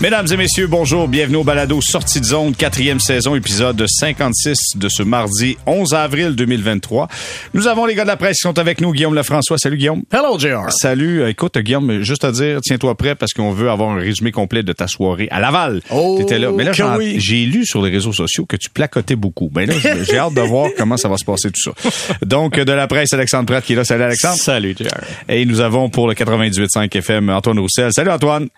Mesdames et messieurs, bonjour. Bienvenue au balado Sortie de zone, quatrième saison, épisode 56 de ce mardi 11 avril 2023. Nous avons les gars de la presse qui sont avec nous. Guillaume Lefrançois. Salut, Guillaume. Hello, JR. Salut. Écoute, Guillaume, juste à dire, tiens-toi prêt parce qu'on veut avoir un résumé complet de ta soirée à Laval. Oh, T'étais là. Mais là, oui. j'ai lu sur les réseaux sociaux que tu placotais beaucoup. Ben là, j'ai- j'ai hâte de voir comment ça va se passer tout ça. Donc, de la presse, Alexandre Pratt qui est là. Salut, Alexandre. Salut, JR. Et nous avons pour le 98.5 FM Antoine Roussel. Salut, Antoine.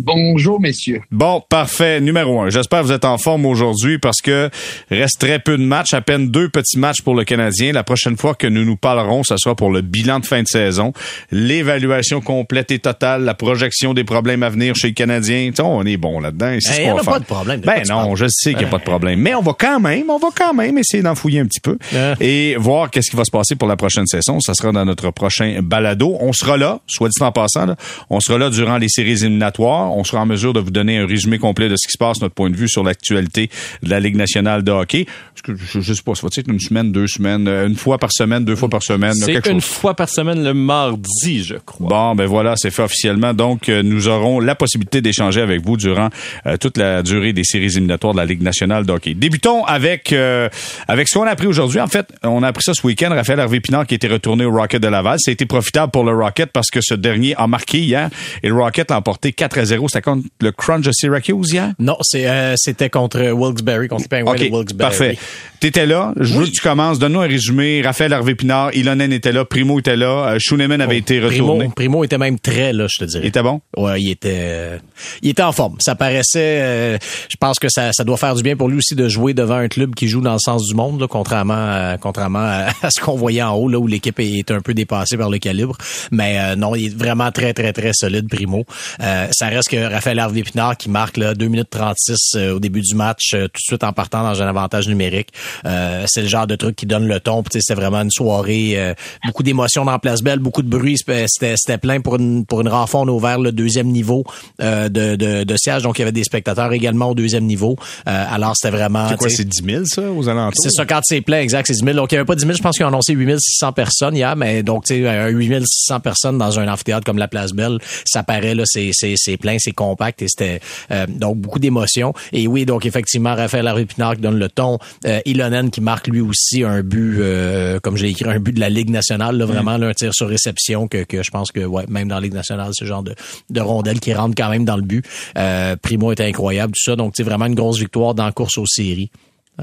Bonjour, messieurs. Bon, parfait. Numéro un. J'espère que vous êtes en forme aujourd'hui parce que reste très peu de matchs, à peine deux petits matchs pour le Canadien. La prochaine fois que nous nous parlerons, ce sera pour le bilan de fin de saison, l'évaluation complète et totale, la projection des problèmes à venir chez le Canadien. Tu sais, on est bon là-dedans. et c'est ce Hey, y qu'on en va a pas de problème. A Ben non, problème. je sais qu'il n'y a pas de problème. Mais on va quand même, on va quand même essayer d'en fouiller un petit peu Euh. et voir qu'est-ce qui va se passer pour la prochaine saison. Ça sera dans notre prochain balado. On sera là, soit dit en passant, là, on sera là durant les séries éliminatoires. On sera en mesure de vous donner un résumé complet de ce qui se passe, notre point de vue sur l'actualité de la Ligue nationale de hockey. Je, je sais pas, ça va être une semaine, deux semaines, euh, une fois par semaine, deux fois par semaine, C'est une chose? fois par semaine le mardi, je crois. Bon, ben voilà, c'est fait officiellement. Donc, euh, nous aurons la possibilité d'échanger avec vous durant euh, toute la durée des séries éliminatoires de la Ligue nationale de hockey. Débutons avec euh, avec ce qu'on a appris aujourd'hui. En fait, on a appris ça ce week-end. Raphaël Harvey Pinard qui était retourné au Rocket de Laval. Ça a été profitable pour le Rocket parce que ce dernier a marqué hier et le Rocket l'a emporté 4 à 0. C'était contre le Crunch de Syracuse hier? Non, euh, c'était contre Wilkes-Barre, contre les Penguins OK, de Wilkes-Barre. parfait. T'étais là. Je veux que tu commences. Donne-nous un résumé. Raphaël Harvey Pinard, Ilonen était là, Primo était là, euh, Schooneman avait été retourné. Primo, Primo était même très là, je te dirais. Il était bon? Ouais, il était, euh, il était en forme. Ça paraissait. euh, je pense que ça, ça doit faire du bien pour lui aussi de jouer devant un club qui joue dans le sens du monde, là, contrairement, à, contrairement à, à ce qu'on voyait en haut, là où l'équipe est un peu dépassée par le calibre. Mais non, il est vraiment très très très solide, Primo. Ça reste que Raphaël Harvey Pinard qui marque là 2 minutes 36 euh, au début du match, euh, tout de suite en partant dans un avantage numérique. Euh, c'est le genre de truc qui donne le ton. C'était vraiment une soirée, euh, beaucoup d'émotions dans la place belle, beaucoup de bruit. C'était plein pour une pour une renfort. On a ouvert le deuxième niveau de, de, de siège, donc il y avait des spectateurs également au deuxième niveau. Alors c'était vraiment. C'est quoi, c'est 10 000 ça aux alentours? c'est ça, quand c'est plein, exact, c'est 10 000. Donc, il n'y avait pas 10 000, je pense qu'ils ont annoncé 8600 personnes hier, mais donc, tu sais, un 8600 personnes dans un amphithéâtre comme la Place Belle, ça paraît, là, c'est, c'est, c'est plein, c'est compact et c'était, euh, donc, beaucoup d'émotions. Et oui, donc, effectivement, Raphaël Harvey Pinard qui donne le ton, euh, Ilonen qui marque lui aussi un but, euh, comme j'ai écrit, un but de la Ligue nationale, là, vraiment, là, un tir sur réception que, que je pense que, ouais, même dans la Ligue nationale, ce genre de, de rondelle qui rentre quand même dans le but. Euh, Primo était incroyable, tout ça. Donc, c'est vraiment une grosse victoire dans la course aux séries.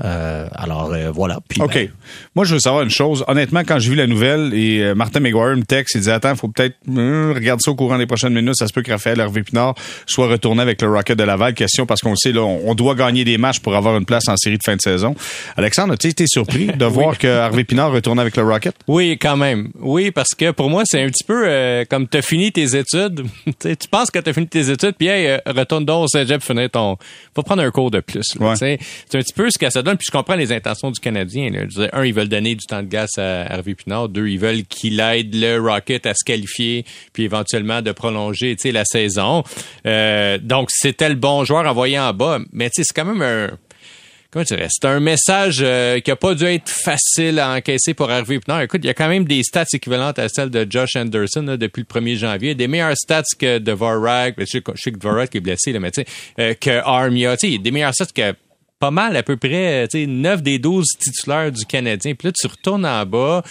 Euh, alors euh, voilà. Puis, OK. ben, Moi, je veux savoir une chose. Honnêtement, quand j'ai vu la nouvelle et euh, Martin McGuire me texte, il dit Attends, faut peut-être euh, regarder ça au courant des prochaines minutes. Ça se peut que Raphaël Hervé Pinard soit retourné avec le Rocket de Laval. Question parce qu'on le sait, là, on, on doit gagner des matchs pour avoir une place en série de fin de saison. Alexandre, as-tu été surpris de voir que Hervé Pinard retourne avec le Rocket? Oui, quand même. Oui, parce que pour moi, c'est un petit peu euh, comme t'as fini tes études. Tu penses que t'as fini tes études, puis hey, euh, retourne donc au cégep, finir ton... Faut prendre un cours de plus. Ouais. C'est un petit peu ce que ça puis je comprends les intentions du Canadien. Là. Je dire, un, ils veulent donner du temps de glace à Hervé Pinard. Deux, ils veulent qu'il aide le Rocket à se qualifier, puis éventuellement de prolonger la saison. Euh, donc, c'était le bon joueur envoyé en bas. Mais c'est quand même un c'est un message euh, qui a pas dû être facile à encaisser pour Harvey Pinard. Écoute, il y a quand même des stats équivalentes à celles de Josh Anderson là, depuis le 1er janvier. Des meilleures stats que Dvorak. Je sais que Dvorak est blessé, là, mais tu sais, euh, que Armia. Tu sais, des meilleures stats que pas mal, à peu près, tu sais, 9 des 12 titulaires du Canadien. Puis là, tu retournes en bas.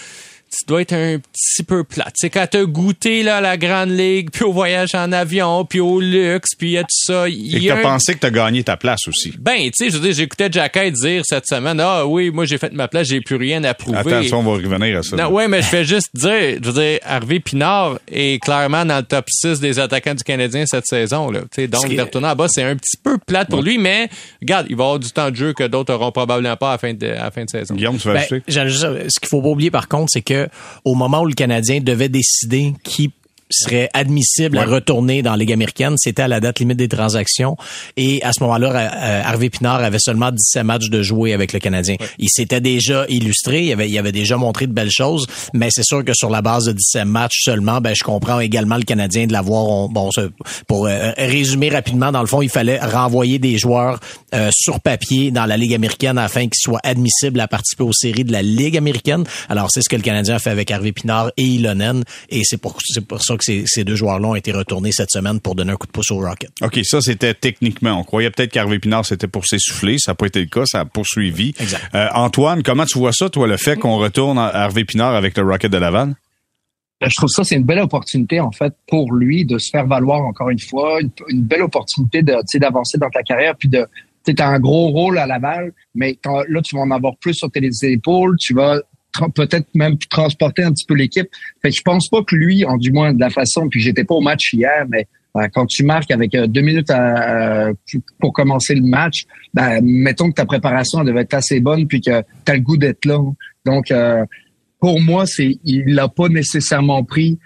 Tu dois être un petit peu plate. C'est quand t'as goûté là, à la Grande Ligue, puis au voyage en avion, puis au luxe, puis il y a tout ça. Il Et que a t'as un- pensé que t'as gagné ta place aussi. ben, tu sais, je veux dire, j'écoutais Jacky dire cette semaine, ah oui, moi j'ai fait ma place, j'ai plus rien à prouver. Attends, ça, on va revenir à ça. Non, ouais, mais je fais juste dire, je veux dire, Harvey Pinard est clairement dans le top 6 des attaquants du Canadien cette saison, là. Tu sais, donc, de retourner en bas, c'est un petit peu plate pour lui, mais, regarde, il va avoir du temps de jeu que d'autres auront probablement pas à la fin de, à la fin de saison. Guillaume, tu vas Ben, ce qu'il faut pas oublier par contre, c'est que au moment où le Canadien devait décider qui serait admissible à retourner dans la Ligue américaine, c'était à la date limite des transactions. Et à ce moment-là, euh, Harvey Pinard avait seulement 17 matchs de jouer avec le Canadien. Il s'était déjà illustré, il avait, il avait déjà montré de belles choses, mais c'est sûr que sur la base de 17 matchs seulement, ben, je comprends également le Canadien de l'avoir. Bon, pour euh, résumer rapidement, dans le fond, il fallait renvoyer des joueurs euh, sur papier dans la Ligue américaine afin qu'ils soient admissibles à participer aux séries de la Ligue américaine. Alors, c'est ce que le Canadien a fait avec Harvey Pinard et Ilonen, et c'est pour, c'est pour ça que ces, deux joueurs-là ont été retournés cette semaine pour donner un coup de pouce au Rocket. OK, ça, c'était techniquement. On croyait peut-être qu'Harvey Pinard, c'était pour s'essouffler. Ça n'a pas été le cas. Ça a poursuivi. Euh, Antoine, comment tu vois ça, toi, le fait qu'on retourne à Harvey Pinard avec le Rocket de Laval? Ben, je trouve ça, c'est une belle opportunité, en fait, pour lui de se faire valoir encore une fois, une, belle opportunité de, d'avancer dans ta carrière, puis de, tu as un gros rôle à Laval, mais là, tu vas en avoir plus sur tes épaules, tu vas peut-être même transporter un petit peu l'équipe. Fait je pense pas que lui, en du moins de la façon, puis j'étais pas au match hier, mais euh, quand tu marques avec euh, deux minutes pour commencer le match, ben, mettons que ta préparation devait être assez bonne puis que tu as le goût d'être là. Donc, euh, pour moi, c'est il l'a pas nécessairement pris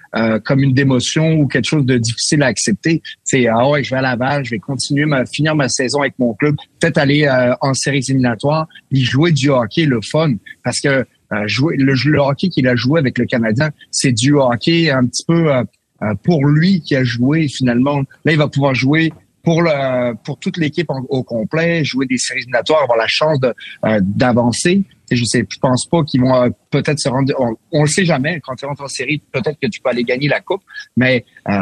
comme une démotion ou quelque chose de difficile à accepter. C'est ah ouais, je vais à Laval, je vais continuer ma finir ma saison avec mon club, peut-être aller en séries éliminatoires, puis jouer du hockey le fun parce que euh, le, le, hockey qu'il a joué avec le Canadien, c'est du hockey un petit peu euh, euh, pour lui qui a joué finalement. Là, il va pouvoir jouer pour le pour toute l'équipe au complet, jouer des séries éliminatoires, avoir la chance de d'avancer je sais, je pense pas qu'ils vont euh, peut-être se rendre. On, on, le sait jamais. Quand tu rentres en série, peut-être que tu peux aller gagner la coupe, mais euh,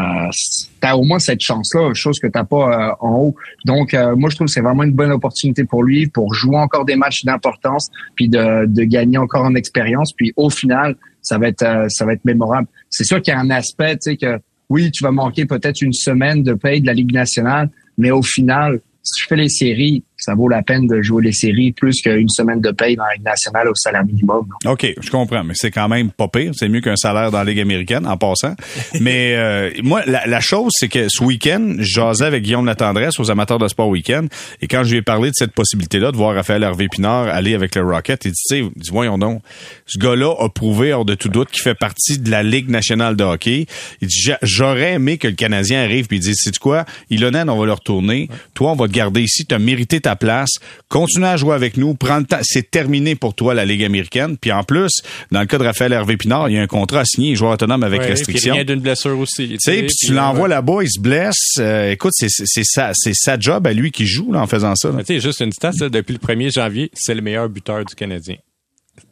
tu au moins cette chance-là, chose que t'as pas euh, en haut. Donc, euh, moi, je trouve que c'est vraiment une bonne opportunité pour lui pour jouer encore des matchs d'importance, puis de, de gagner encore en expérience. Puis au final, ça va être ça va être mémorable. C'est sûr qu'il y a un aspect, tu sais que oui, tu vas manquer peut-être une semaine de paye de la Ligue nationale, mais au final, si tu fais les séries, ça vaut la peine de jouer les séries plus qu'une semaine de paye dans la Ligue nationale au salaire minimum. OK, je comprends, mais c'est quand même pas pire. C'est mieux qu'un salaire dans la Ligue américaine, en passant. mais euh, moi, la, chose, c'est que ce week-end, j'asais avec Guillaume Latendresse aux amateurs de sport week-end, et quand je lui ai parlé de cette possibilité-là de voir Raphaël Hervé Pinard aller avec le Rocket, il dit, tu sais, voyons donc, ce gars-là a prouvé, hors de tout doute, qu'il fait partie de la Ligue nationale de hockey. Il dit, j'aurais aimé que le Canadien arrive puis il dit, c'est quoi, Ilonen, on va le retourner. Toi, on va te garder ici. Tu as mérité ta place. Continue à jouer avec nous. Prends le temps. C'est terminé pour toi, la Ligue américaine. Puis en plus, dans le cas de Raphaël Hervé Pinard, il y a un contrat à signer, joueur autonome avec restriction. Il d'une blessure aussi. Tu sais, puis tu l'envoies là-bas, il se blesse. Euh, écoute, c'est sa, sa job à lui qui joue là, en faisant ça. Tu sais, juste une stat, depuis le 1er janvier, c'est le meilleur buteur du Canadien.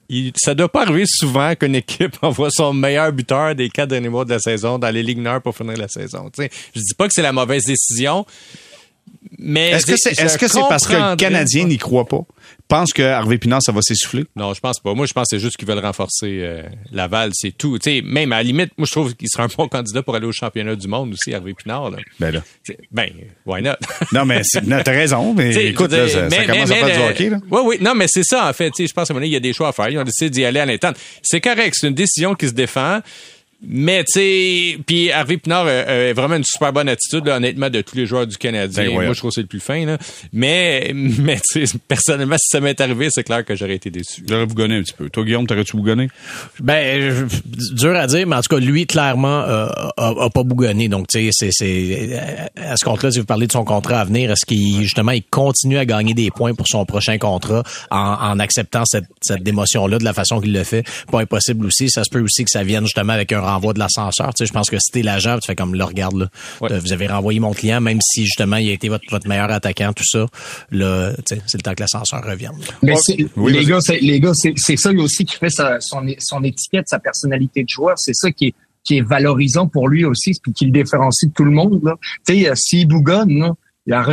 Il, ça doit pas arriver souvent qu'une équipe envoie son meilleur buteur des quatre derniers mois de la saison dans les ligues nord pour finir la saison. sais, je dis pas que c'est la mauvaise décision, mais est-ce que c'est est-ce que c'est parce que le Canadien n'y croit pas? Pense que Harvey Pinard ça va s'essouffler? Non, je pense pas. Moi, je pense que c'est juste qu'ils veulent renforcer euh, Laval, c'est tout. Tu sais, même à la limite, moi je trouve qu'il serait un bon candidat pour aller au championnat du monde aussi, Harvey Pinard. Là. Ben là. Ben, why not? Non, mais t'as raison. Mais écoute, là, ça, commence à faire du hockey. Là. Oui, oui. Non, mais c'est ça en fait. Tu sais, je pense qu'à un moment il y a des choix à faire. Ils ont décidé d'y aller à l'interne. C'est correct. C'est une décision qui se défend. Mais tu sais, puis Harvey Pinard a, vraiment une super bonne attitude, honnêtement, de tous les joueurs du Canadien. Ben, Moi, je trouve que c'est le plus fin. Là. Mais, mais tu sais, personnellement, si ça m'est arrivé, c'est clair que j'aurais été déçu. J'aurais bougonné un petit peu. Toi, Guillaume, t'aurais-tu bougonné? Ben, dur à dire, mais en tout cas, lui, clairement, euh, a, pas bougonné. Donc, tu sais, c'est, à ce compte-là, si vous parlez de son contrat à venir, est-ce qu'il, justement, il continue à gagner des points pour son prochain contrat en, en acceptant cette, cette démotion-là de la façon qu'il le fait? Pas impossible aussi. Ça se peut aussi que ça vienne justement avec un renvoi de l'ascenseur. Tu sais, je pense que si t'es l'agent, tu fais comme, le regarde, là. Vous avez renvoyé mon client, même si justement il a été votre, votre meilleur attaquant, tout ça. Là, tu sais, c'est le temps que l'ascenseur revienne. Mais les, gars, les gars, c'est ça aussi qui fait sa, son, son étiquette, sa personnalité de joueur. C'est ça qui est qui est valorisant pour lui aussi, puis qui le différencie de tout le monde. Tu sais, s'il bougonne,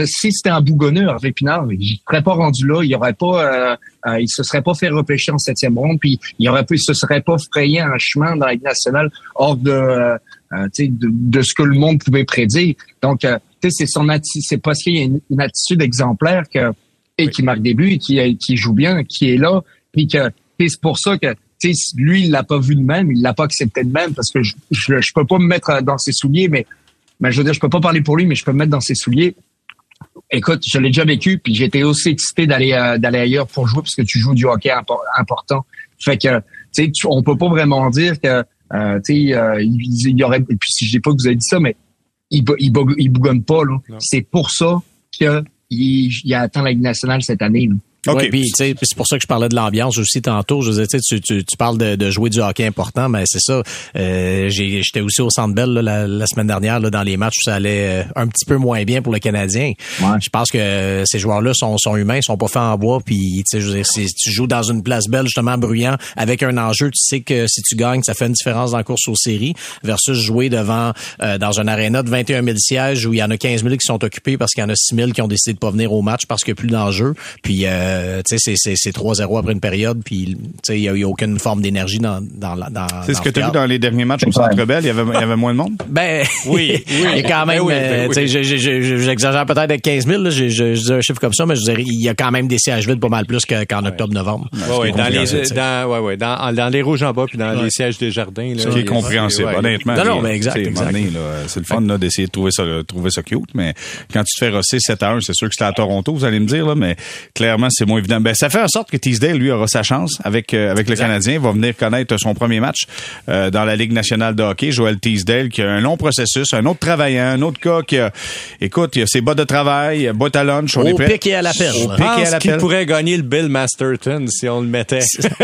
si c'était un bougonneur, Hervé Pinard, il serait pas rendu là, il aurait pas, euh, euh, il se serait pas fait repêcher en septième ronde, puis il aurait pas, il se serait pas frayé un chemin dans la Ligue nationale hors de, euh, de, de, ce que le monde pouvait prédire. Donc, c'est son c'est parce qu'il y a une, attitude exemplaire que et qui marque des buts, et qui, qui joue bien, qui est là, puis que c'est pour ça que lui, il l'a pas vu de même, il l'a pas accepté de même, parce que je, je, je peux pas me mettre dans ses souliers, mais, mais je veux dire, je peux pas parler pour lui, mais je peux me mettre dans ses souliers écoute, je l'ai déjà vécu, puis j'étais aussi excité d'aller euh, d'aller ailleurs pour jouer parce que tu joues du hockey important. Fait que tu sais, on peut pas vraiment dire que, euh, tu sais, euh, il, y aurait, et puis si je dis pas que vous avez dit ça, mais il, il, il bougonne pas, là. C'est pour ça qu'il il a atteint la Ligue nationale cette année, là. Okay. puis c'est pour ça que je parlais de l'ambiance aussi tantôt. Je disais, tu, tu, tu parles de, de, jouer du hockey important, mais c'est ça. Euh, J'étais aussi au Centre Bell la, la, semaine dernière là, dans les matchs où ça allait euh, un petit peu moins bien pour le Canadien. Je pense que ces joueurs-là sont, sont humains, ils sont pas faits en bois. Puis je veux dire, si tu joues dans une place belle justement bruyant avec un enjeu, tu sais que si tu gagnes, ça fait une différence dans la course aux séries versus jouer devant euh, dans un aréna de 21 000 sièges où il y en a 15 000 qui sont occupés parce qu'il y en a 6 000 qui ont décidé de pas venir au match parce qu'il n'y a plus d'enjeu. Puis euh, tu sais, c'est 3-0 après une période, puis il n'y a, a, aucune forme d'énergie dans, dans, dans C'est ce que tu as vu dans les derniers matchs au Centre Bell, il y avait, il y avait moins de monde? Ben oui, oui. Il y a quand même, ben euh, ben j'exagère peut-être avec 15 000, là, je, je, dis un chiffre comme ça, mais je dirais il y a quand même des sièges vides pas mal plus qu'en octobre-novembre. Oui, dans les, dans, ouais, ouais, dans, dans les rouges en bas, puis dans les sièges des jardins. Là, ce qui est compréhensible, honnêtement. Non, non, mais exact. C'est le fun d'essayer de trouver ça, trouver ça cute, mais quand tu te fais rosser 7 à 1, c'est sûr que c'était à Toronto, vous allez me dire, là, mais clairement, c'est moins évident. Ben, ça fait en sorte que Teasdale, lui, aura sa chance avec euh, avec le Canadien, va venir connaître son premier match euh, dans la Ligue nationale de hockey. Joel Teasdale, qui a un long processus, un autre travaillant, un autre cas qui a, écoute, il a ses bas de travail, boîte à lunch, on est prêt. Au et à l'appel. Au pic et à l'appel. pourrait gagner le Bill Masterton si on le mettait.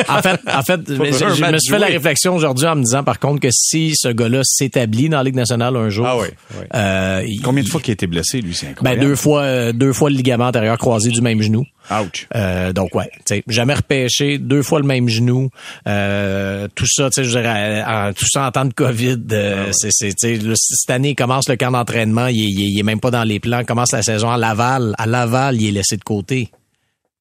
en fait, en fait, je, me suis fait la réflexion aujourd'hui en me disant, par contre, que si ce gars-là s'établit dans la Ligue nationale un jour, ah oui, Euh, combien de fois qu'il a été blessé, lui, c'est incroyable. Ben deux fois, deux fois le ligament antérieur croisé du même genou. Ouch. Euh, donc ouais, jamais repêché, deux fois le même genou, euh, tout ça, tu sais, je dirais, tout ça en temps de Covid. Euh, ah c'est, c'est, cette année, il commence le camp d'entraînement, il, il, il, est même pas dans les plans. Commence la saison à Laval, à Laval, il est laissé de côté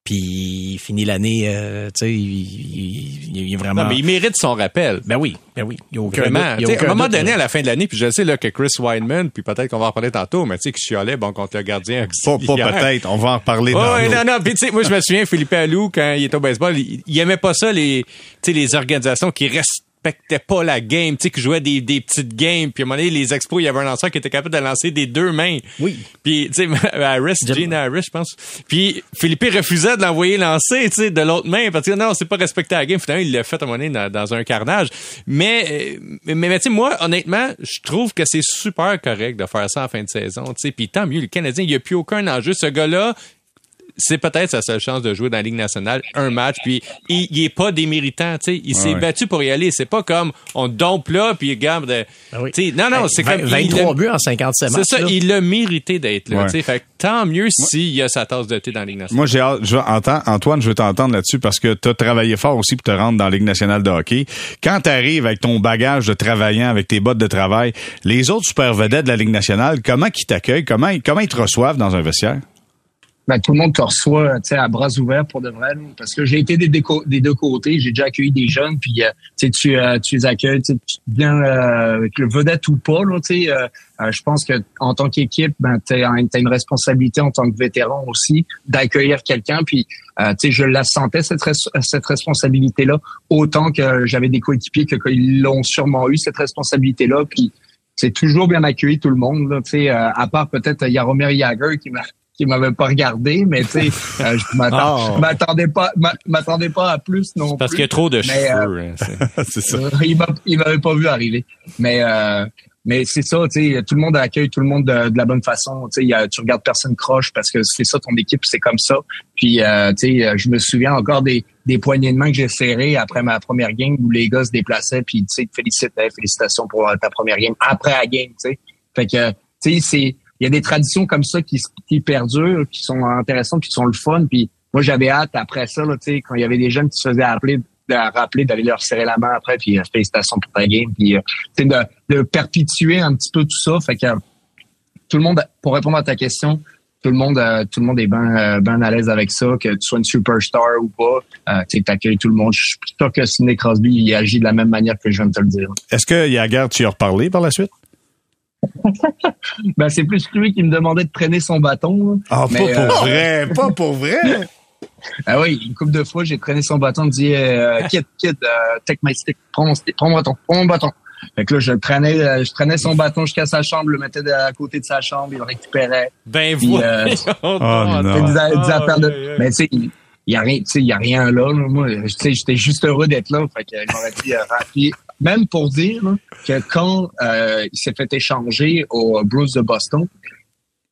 puis il finit l'année, euh, tu sais, il, il, est vraiment. Non, mais il mérite son rappel. Ben oui, ben oui. Il y a aucun Vraiment. a aucun à un moment donné, à la fin de l'année, puis je sais là que Chris Wineman, puis peut-être qu'on va en parler tantôt, mais tu sais, qui chialait, bon, contre le gardien. Pas, pas peut-être, on va en reparler. Oh, dans non, non, puis tu sais, moi je me souviens, Philippe Allou, quand il était au baseball, il, il aimait pas ça les, tu sais, les organisations qui restent respectait pas la game, tu sais, qui jouait des, des petites games. Puis à un moment donné, les expos, il y avait un lanceur qui était capable de lancer des deux mains. Oui. Puis, tu sais, Harris, Gene Harris, je pense. Puis Philippe refusait de l'envoyer lancer, tu sais, de l'autre main, parce que non, c'est pas respecté la game. Finalement, il l'a fait à un moment donné dans, dans un carnage. Mais, mais, mais tu sais, moi, honnêtement, je trouve que c'est super correct de faire ça en fin de saison, tu sais. Puis tant mieux, le Canadien, il n'y a plus aucun enjeu. Ce gars-là, c'est peut-être sa seule chance de jouer dans la Ligue nationale, un match, puis il, il est pas déméritant, tu sais, il s'est battu pour y aller. C'est pas comme on dompe là, puis il garde. Ben non, non, c'est comme 23 buts en 57 matchs. C'est ça, il a mérité d'être là. sais Fait tant mieux s'il a sa tasse de thé dans la Ligue nationale. Moi, j'ai Antoine, je veux t'entendre là-dessus parce que tu as travaillé fort aussi pour te rendre dans la Ligue nationale de hockey. Quand tu arrives avec ton bagage de travaillant, avec tes bottes de travail, les autres super vedettes de la Ligue nationale, comment ils t'accueillent? Comment, comment ils te reçoivent dans un vestiaire? Ben, tout le monde te reçoit à bras ouverts pour de vrai. Parce que j'ai été des, des, deux côtés. J'ai déjà accueilli des jeunes, puis euh, tu, euh, tu les accueilles, tu viens euh, le vedette ou pas. Là, euh, je pense que en tant qu'équipe, ben, tu as, une responsabilité en tant que vétéran aussi d'accueillir quelqu'un. Puis je la sentais, cette, cette responsabilité-là, autant que j'avais des coéquipiers que ils l'ont sûrement eu, cette responsabilité-là. Puis c'est toujours bien accueilli tout le monde. Là, euh, à part peut-être Yaromir Yager qui m'a qui m'avait pas regardé, mais tu sais, euh, je oh. m'attendais pas, m'attendais pas à plus non plus. Parce qu'il y a trop de cheveux. Euh, hein, c'est ça. il m'avait pas vu arriver, mais euh, mais c'est ça, tu sais, tout le monde accueille tout le monde de, la bonne façon. Tu sais, tu regardes personne croche parce que c'est ça ton équipe, c'est comme ça. Puis euh, tu sais, je me souviens encore des des poignées de main que j'ai serrées après ma première game où les gars se déplaçaient puis tu sais, félicitations, félicitations pour ta première game après la game, tu sais. Fait que tu sais, c'est il y a des traditions comme ça qui, qui perdurent, qui sont intéressantes, qui sont le fun. Puis moi, j'avais hâte après ça, là, quand il y avait des jeunes qui se faisaient appeler de rappeler d'aller leur serrer la main après puis euh, félicitations pour ta game puis euh, de, de perpétuer un petit peu tout ça. Fait que tout le monde pour répondre à ta question tout le monde euh, tout le monde est bien ben à l'aise avec ça que tu sois une superstar ou pas tu accueilles tout le monde. Je suis sûr que Sidney Crosby il agit de la même manière que je viens de te le dire. Est-ce que Yagar tu y as reparlé par la suite? Ben, c'est plus lui qui me demandait de traîner son bâton. Ah, pas pour euh, vrai, pas pour vrai. Ah oui, une couple de fois, j'ai traîné son bâton, me dit euh, Kid, kid, euh, take my stick, prends mon, stick, prends mon bâton, prends mon bâton. Fait que là, je traînais, euh, je traînais son bâton jusqu'à sa chambre, le mettais à côté de sa chambre, il le récupérait. Ben vous. Euh, oh, de. Mais tu sais, il y a rien, tu sais, il y a rien là. là. Moi, tu sais, j'étais juste heureux d'être là. Fait que j'aurais dit, euh, même pour dire là, que quand euh, il s'est fait échanger au Blues de Boston,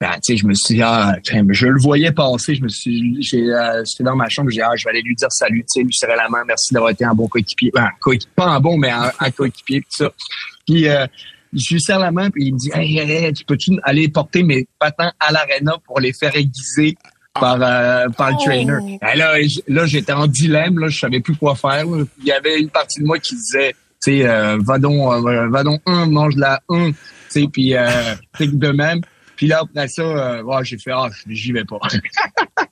ben, tu sais, je me suis dit, ah, je le voyais passer, je me suis, j'ai, euh, dans ma chambre, j'ai dit, ah, je vais aller lui dire salut, tu sais, lui serrer la main, merci d'avoir été un bon coéquipier, ben, coéquipier, pas un bon, mais un, un coéquipier, tout ça. Puis, euh, je lui serre la main, puis il me dit, hey, hey, hey, tu peux-tu aller porter mes patins à l'arena pour les faire aiguiser par, euh, par le trainer? Ben là, là, j'étais en dilemme, là, je savais plus quoi faire. là. Il y avait une partie de moi qui disait, tu sais, euh, va donc, euh, va donc un, mange la un, tu sais, puis euh, de même. Puis là, après ça, euh, ouais, j'ai fait, ah, j'y vais pas.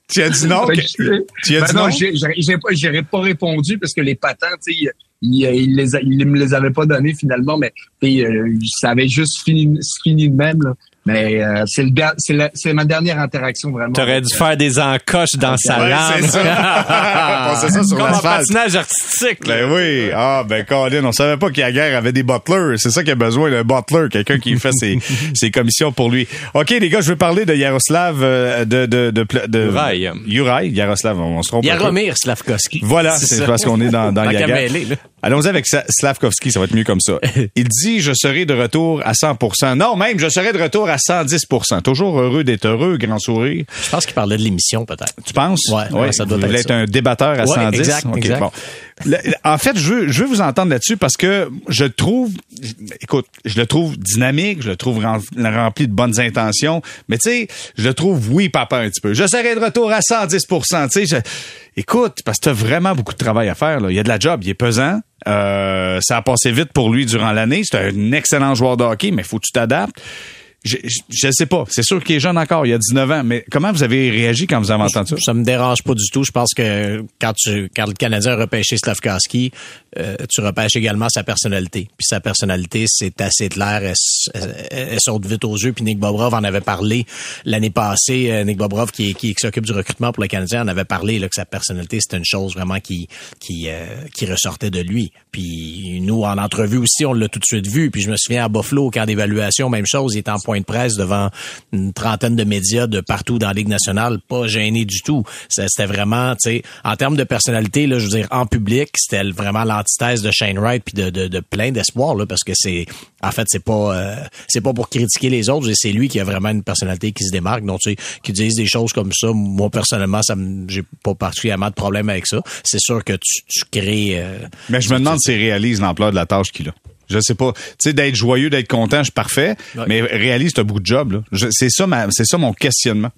Tu as dit non? Que je- Tu as Ben dit non, non? j'ai pas, j'aurais pas répondu parce que les patents, tu sais, il, il, les a- il me les avait pas donnés finalement, mais euh, ça avait juste fini, fini de même. Là. Mais euh, c'est le der- c'est la- c'est ma dernière interaction vraiment. T'aurais dû faire des encoches dans sa Ouais, langue. c'est ça. Ça sur Comme en patinage artistique. là. Ben oui. Ah, ben Colin, on savait pas qu'à guerre avait des butlers. C'est ça qu'il a besoin, d'un butler, quelqu'un qui fait ses, ses commissions pour lui. OK, les gars, je veux parler de Yaroslav, euh, de, de, de, de, de Juraj. Juraj, Yaroslav, on se trompe. Yaromir Slavkovski. Voilà, C'est parce qu'on est dans, dans mêler, là. Allons-y avec Slavkovski, ça va être mieux comme ça. Il dit, je serai de retour à 100%. Non, même, je serai de retour à 110%. Toujours heureux d'être heureux, grand sourire. Je pense qu'il parlait de l'émission, peut-être. Tu penses? Ouais, ouais, ça doit être être ça. un débatteur à Ouais, 110? exact, OK, exact. bon. En fait, je veux, vous entendre là-dessus parce que je trouve, écoute, je le trouve dynamique, je le trouve rem- rempli de bonnes intentions, mais tu sais, je le trouve, oui, papa, un petit peu. Je serai de retour à 110 tu sais. Écoute, parce que t'as vraiment beaucoup de travail à faire. Il y a de la job, il est pesant. Euh, ça a passé vite pour lui durant l'année. C'est un excellent joueur de hockey, mais faut que tu t'adaptes. Je, je, je sais pas. C'est sûr qu'il est jeune encore, il a 19 ans, mais comment vous avez réagi quand vous avez entendu ça? Ça me dérange pas du tout. Je pense que quand tu quand le Canadien a repêché Slavkovski, euh, tu repêches également sa personnalité. Puis sa personnalité, c'est assez clair. Elle, elle- elle saute vite aux yeux. Puis Nick Bobrov en avait parlé l'année passée. Euh, Nick Bobrov, qui, qui, s'occupe du recrutement pour le Canadien, en avait parlé là, que sa personnalité, c'était une chose vraiment qui qui euh, qui ressortait de lui. Puis nous, en entrevue aussi, on l'a tout de suite vu. Puis je me souviens à Buffalo, au camp d'évaluation, même chose. Il était en point de presse devant une trentaine de médias de partout dans la Ligue nationale, pas gêné du tout. C'était vraiment, tu sais, en termes de personnalité, là, je veux dire, en public, c'était vraiment l'antithèse de Shane Wright puis de, de, de plein d'espoir, là, parce que c'est, en fait, c'est pas, euh, c'est pas pour critiquer les autres, c'est lui qui a vraiment une personnalité qui se démarque. Donc, tu sais, qui disent des choses comme ça, moi personnellement, ça j'ai pas particulièrement de problème avec ça. C'est sûr que tu, tu crées. euh, Mais je me demande s'il réalise l'ampleur de la tâche qu'il a. Je sais pas. Tu sais, d'être joyeux, d'être content, je suis parfait. Ouais. Mais réalise, t'as beaucoup de job, là. C'est ça, ma- c'est ça mon questionnement.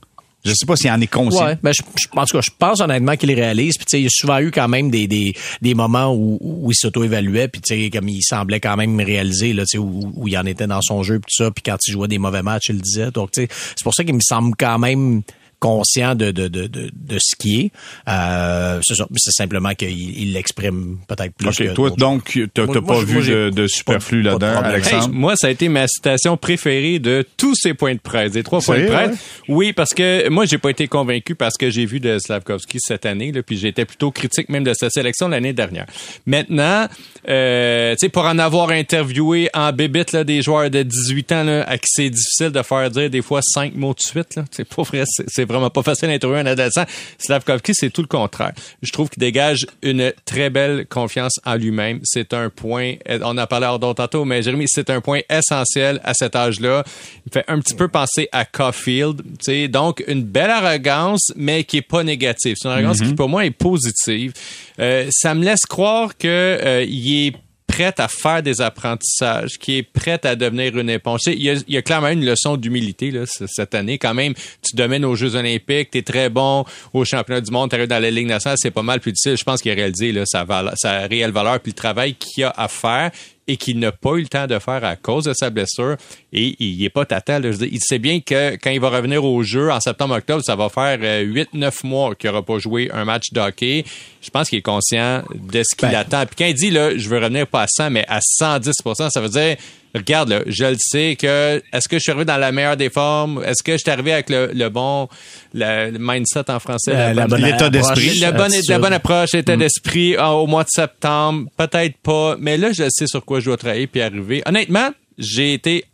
Je sais pas s'il en est conscient. Ouais, ben je, je- en tout cas, je pense honnêtement qu'il réalise. Puis il y a souvent eu quand même des des, des moments où, où il s'auto-évaluait, puis tu sais, comme il semblait quand même réaliser là, tu sais, où, où il en était dans son jeu, puis tout ça. Puis quand il jouait des mauvais matchs, il le disait. Donc tu sais, c'est pour ça qu'il me semble quand même conscient de de de de, de ce qui est. Euh, c'est simplement qu'il il l'exprime peut-être plus. OK. que Toi, donc, t'as moi, pas vu moi, de, de superflu là-dedans. Alexandre? Hey, moi, ça a été ma citation préférée de tous ces points de presse, des trois points de presse. Oui, parce que moi, j'ai pas été convaincu parce que j'ai vu de Slavkovski cette année, là, puis j'étais plutôt critique même de sa sélection l'année dernière. Maintenant, euh, tu sais, pour en avoir interviewé en bébite là, des joueurs de 18 ans là, à qui c'est difficile de faire dire des fois cinq mots de suite, là. c'est pas vrai, c'est c'est vraiment pas facile d'interviewer un adolescent. Slavkovski, c'est tout le contraire. Je trouve qu'il dégage une très belle confiance en lui-même. C'est un point, on a parlé hors d'autres tantôt, mais Jérémy, c'est un point essentiel à cet âge-là. Il fait un petit peu penser à Caulfield, tu sais, donc une belle arrogance, mais qui est pas négative. C'est une arrogance qui pour moi est positive. Euh, ça me laisse croire que euh, il est prêt à faire des apprentissages, qui est prêt à devenir une éponge. Il y, a, y clairement une leçon d'humilité cette année. Quand même, tu domines aux Jeux olympiques, tu es très bon au championnat du monde, tu arrives dans la Ligue nationale, c'est pas mal plus difficile. Je pense qu'il a réalisé là, sa, sa réelle valeur puis le travail qu'il a à faire et qu'il n'a pas eu le temps de faire à cause de sa blessure. Et il n'est pas tata. là. Dire, il sait bien que quand il va revenir au jeu en septembre-octobre, ça va faire 8-9 mois qu'il n'aura pas joué un match de hockey. Je pense qu'il est conscient de ce qu'il Ben. attend. Puis quand il dit, là, je veux revenir pas à 100, mais à 110% ça veut dire, regarde, là, je le sais que, est-ce que je suis arrivé dans la meilleure des formes? Est-ce que je suis arrivé avec le, le bon, le, le mindset en français? La- la bonne L'état d'esprit. La bonne, la bonne approche, l'état d'esprit ah, au mois de septembre, peut-être pas, mais là, je sais sur quoi je dois travailler puis arriver. Honnêtement, j'ai été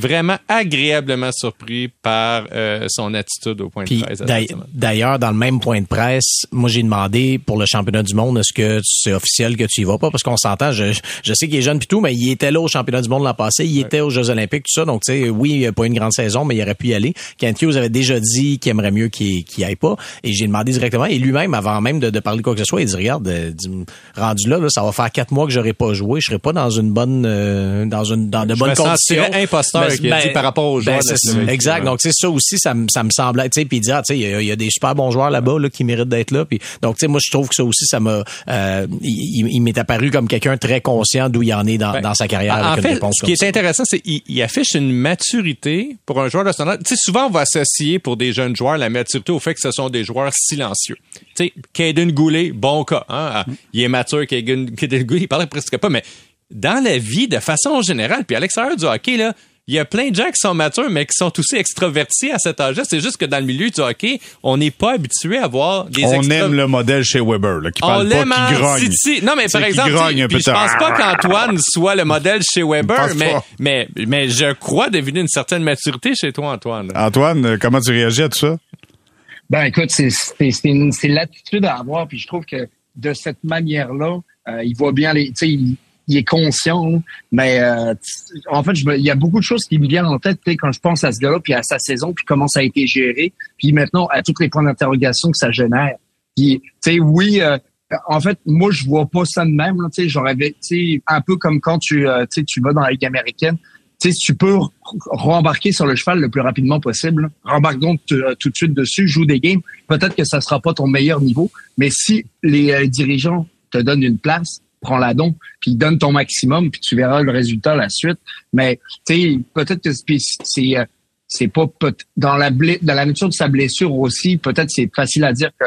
vraiment agréablement surpris par euh, son attitude au point de presse. d'ailleurs, dans le même point de presse, moi j'ai demandé pour le championnat du monde, est-ce que c'est officiel que tu y vas? Pas? Parce qu'on s'entend, je, je sais qu'il est jeune puis tout, mais il était là au championnat du monde l'an passé, il était aux Jeux olympiques, tout ça. Donc, tu sais, oui, il a pas une grande saison, mais il aurait pu y aller. Kent Hughes avait déjà dit qu'il aimerait mieux qu'il qu'il y aille pas. Et j'ai demandé directement. Et lui-même, avant même de, de parler de quoi que ce soit, il dit, regarde, euh, rendu là, là, ça va faire quatre mois que j'aurais pas joué. Je serais pas dans une bonne, euh, dans une, dans de Je bonnes me conditions. imposteur, Ben, a dit par rapport aux joueurs de la c'est- semaine. Exact. Donc, ça aussi, ça, me- ça me semblait, tu sais, puis il dit, ah, tu sais, il y a- il y, a des super bons joueurs là-bas, là, qui méritent d'être là. Puis, donc, tu sais, moi, je trouve que ça aussi, ça m'a, euh, il, m'est apparu comme quelqu'un très conscient d'où il en est dans, Ben, dans sa carrière. En avec une fait, réponse ce qui est intéressant, c'est qu'il il affiche une maturité pour un joueur de son âge. Tu sais, souvent, on va associer pour des jeunes joueurs la maturité au fait que ce sont des joueurs silencieux. Tu sais, Caden Goulet, bon cas. Hein? Ah, Il est mature, Caden, Goulet, il parle presque pas, mais dans la vie, de façon générale, puis à l'extérieur du hockey, là, il y a plein de gens qui sont matures, mais qui sont aussi extravertis à cet âge-là. C'est juste que dans le milieu du hockey, on n'est pas habitué à voir des On extra- aime le modèle chez Weber, là, qui on parle pas, l'aime qui en grogne. City. Non, mais par exemple, grogne puis je pense pas qu'Antoine soit le modèle chez Weber, mais, pas. mais, mais je crois deviner une certaine maturité chez toi, Antoine. Antoine, euh, comment tu réagis à tout ça? Ben écoute, c'est l'attitude à avoir, puis je trouve que de cette manière-là, euh, il voit bien les, tu sais, il, il est conscient, mais euh, en fait, il y a beaucoup de choses qui me viennent en tête, quand je pense à ce gars-là, puis à sa saison, puis comment ça a été géré, puis maintenant à tous les points d'interrogation que ça génère. Puis, tu sais, oui. euh, en fait, moi, je vois pas ça de même. Tu sais, j'aurais, un peu comme quand tu, euh, tu vas dans la Ligue américaine. Tu sais, tu peux re- rembarquer sur le cheval le plus rapidement possible. Rembarque donc euh, tout de suite dessus, joue des games. Peut-être que ça sera pas ton meilleur niveau, mais si les euh, dirigeants te donnent une place, prends-la donc, puis donne ton maximum, puis tu verras le résultat à la suite. Mais tu sais, peut-être que c'est- c'est euh, pas dans la dans la nature de sa blessure aussi. Peut-être c'est facile à dire qu'à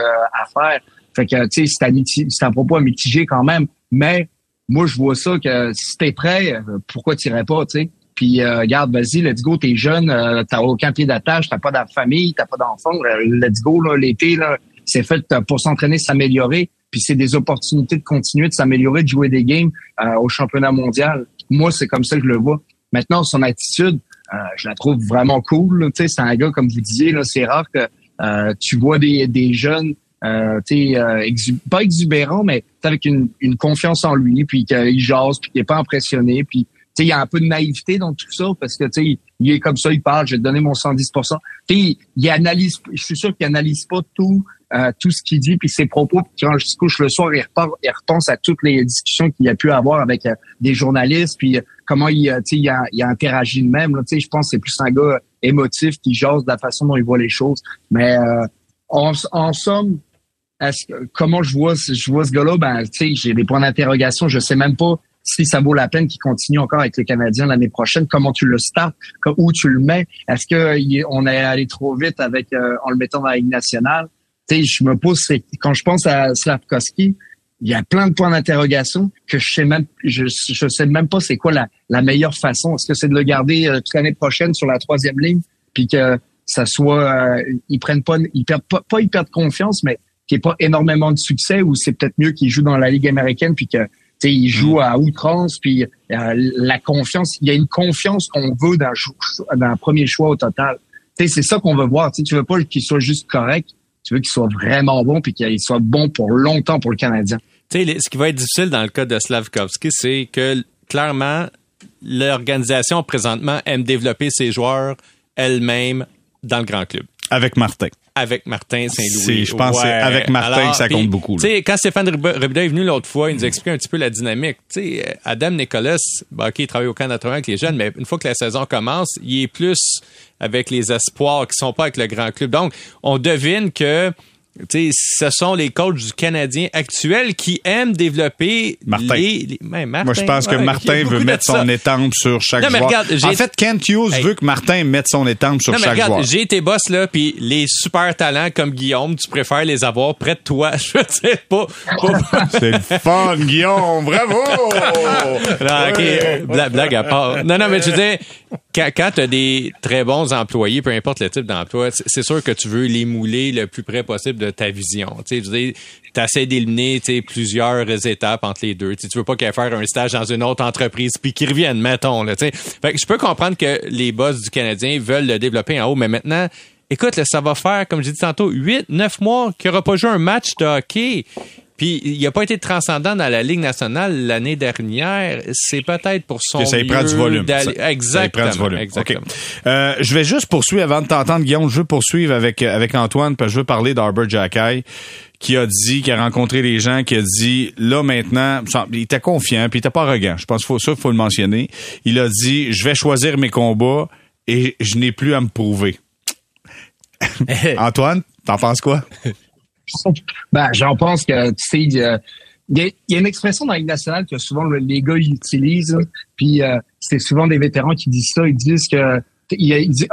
faire. Fait que tu sais, c'est à un propos à mitiger quand même. Mais moi, je vois ça que si t'es prêt, euh, pourquoi t'irais pas, tu sais? Puis euh, regarde, vas-y, let's go, t'es jeune, euh, t'as aucun pied d'attache, t'as pas de famille, t'as pas d'enfant, euh, let's go, l'été, là, c'est fait pour s'entraîner, s'améliorer, puis c'est des opportunités de continuer de s'améliorer, de jouer des games euh, au championnat mondial. Moi, c'est comme ça que je le vois. Maintenant, son attitude, euh, je la trouve vraiment cool. Tu sais, c'est un gars, comme vous disiez, là, c'est rare que euh, tu vois des, des jeunes, euh, tu euh, exu- pas exubérants, mais avec une, une confiance en lui, puis qu'il jase, puis qu'il est pas impressionné, puis il y a un peu de naïveté dans tout ça parce que tu il est comme ça, il parle, je vais te donner mon 110 Tu il analyse, je suis sûr qu'il analyse pas tout, tout ce qu'il dit puis ses propos. Puis quand je se couche le soir, il repart, il repense à toutes les discussions qu'il a pu avoir avec euh, des journalistes, puis euh, comment il, euh, il a, il a interagi de même. Là, je pense que c'est plus un gars émotif qui jase de la façon dont il voit les choses. Mais en, en somme, comment je vois, je vois ce gars-là, ben, j'ai des points d'interrogation. Je sais même pas si ça vaut la peine qu'il continue encore avec le Canadien l'année prochaine. Comment tu le starts, co- où tu le mets? Est-ce que il- on est allé trop vite avec euh, en le mettant dans la Ligue nationale? Sais, je me pose, c'est- quand je pense à Slavkovski, il y a plein de points d'interrogation que je sais même, je, je sais même pas c'est quoi la, la meilleure façon. Est-ce que c'est de le garder euh, toute l'année prochaine sur la troisième ligne, puis que ça soit, euh, ils prennent pas, ils perdent pas, pas ils perdent confiance, mais qu'il n'y ait pas énormément de succès, ou c'est peut-être mieux qu'ils jouent dans la Ligue américaine, puis que tu sais, ils jouent à outrance, puis euh, la confiance, il y a une confiance qu'on veut d'un d'un premier choix au total. Tu sais, c'est ça qu'on veut voir. Tu sais, tu veux pas qu'il soit juste correct, tu veux qu'il soit vraiment bon, puis qu'il soit bon pour longtemps pour le Canadien. Tu sais, ce qui va être difficile dans le cas de Slavkovski, c'est que clairement, l'organisation présentement aime développer ses joueurs elle-même dans le grand club. Avec Martin. Avec Martin Saint-Louis. je pense que c'est avec Martin que ça compte beaucoup. Tu sais, quand Stéphane Robida est venu l'autre fois, il nous a expliqué un petit peu la dynamique. Tu sais, euh, Adam Nicolas, ben, OK, il travaille au Canada avec les jeunes, mais une fois que la saison commence, il est plus avec les espoirs qui sont pas avec le grand club. Donc, on devine que tu sais, ce sont les coachs du Canadien actuel qui aiment développer Martin. les... les- ben, Martin, Moi, je pense que ouais, Martin veut mettre son étampe sur chaque Non, mais regarde, j'ai- en fait, Kent Hughes Hey. veut que Martin mette son étampe sur Non, mais chaque regarde, joueur. j'ai été boss, là, puis les super talents comme Guillaume, tu préfères les avoir près de toi? Je sais pas. pas- C'est le fun, Guillaume. Bravo! Non, ok, blague à part. Non, non, mais je veux dire, quand, quand tu as des très bons employés, peu importe le type d'emploi, c'est sûr que tu veux les mouler le plus près possible de ta vision. Tu t'essaies d'éliminer plusieurs étapes entre les deux. Tu sais, tu veux pas qu'elle faire un stage dans une autre entreprise puis qu'ils reviennent, mettons. Là, fait que je peux comprendre que les boss du Canadien veulent le développer en haut, mais maintenant, écoute, là, ça va faire, comme j'ai dit tantôt, 8, 9 mois qu'il n'aura pas joué un match de hockey. Puis il n'a pas été transcendant dans la Ligue nationale l'année dernière. C'est peut-être pour son ça y prend du volume. Ça- ça Exactement. prend du volume. exactement. Euh, je vais juste poursuivre avant de t'entendre, Guillaume. Je veux poursuivre avec, avec Antoine, parce que je veux parler d'Arbor Jackay, qui a dit, qui a rencontré les gens, qui a dit, là maintenant, il était confiant, puis il était pas arrogant. Je pense qu'il faut ça, il faut le mentionner. Il a dit, je vais choisir mes combats et je n'ai plus à me prouver. Antoine, t'en penses quoi? Ben, j'en pense que, tu sais, il y a, une expression dans la Ligue nationale que souvent le- les gars utilisent, puis euh, c'est souvent des vétérans qui disent ça. Ils disent que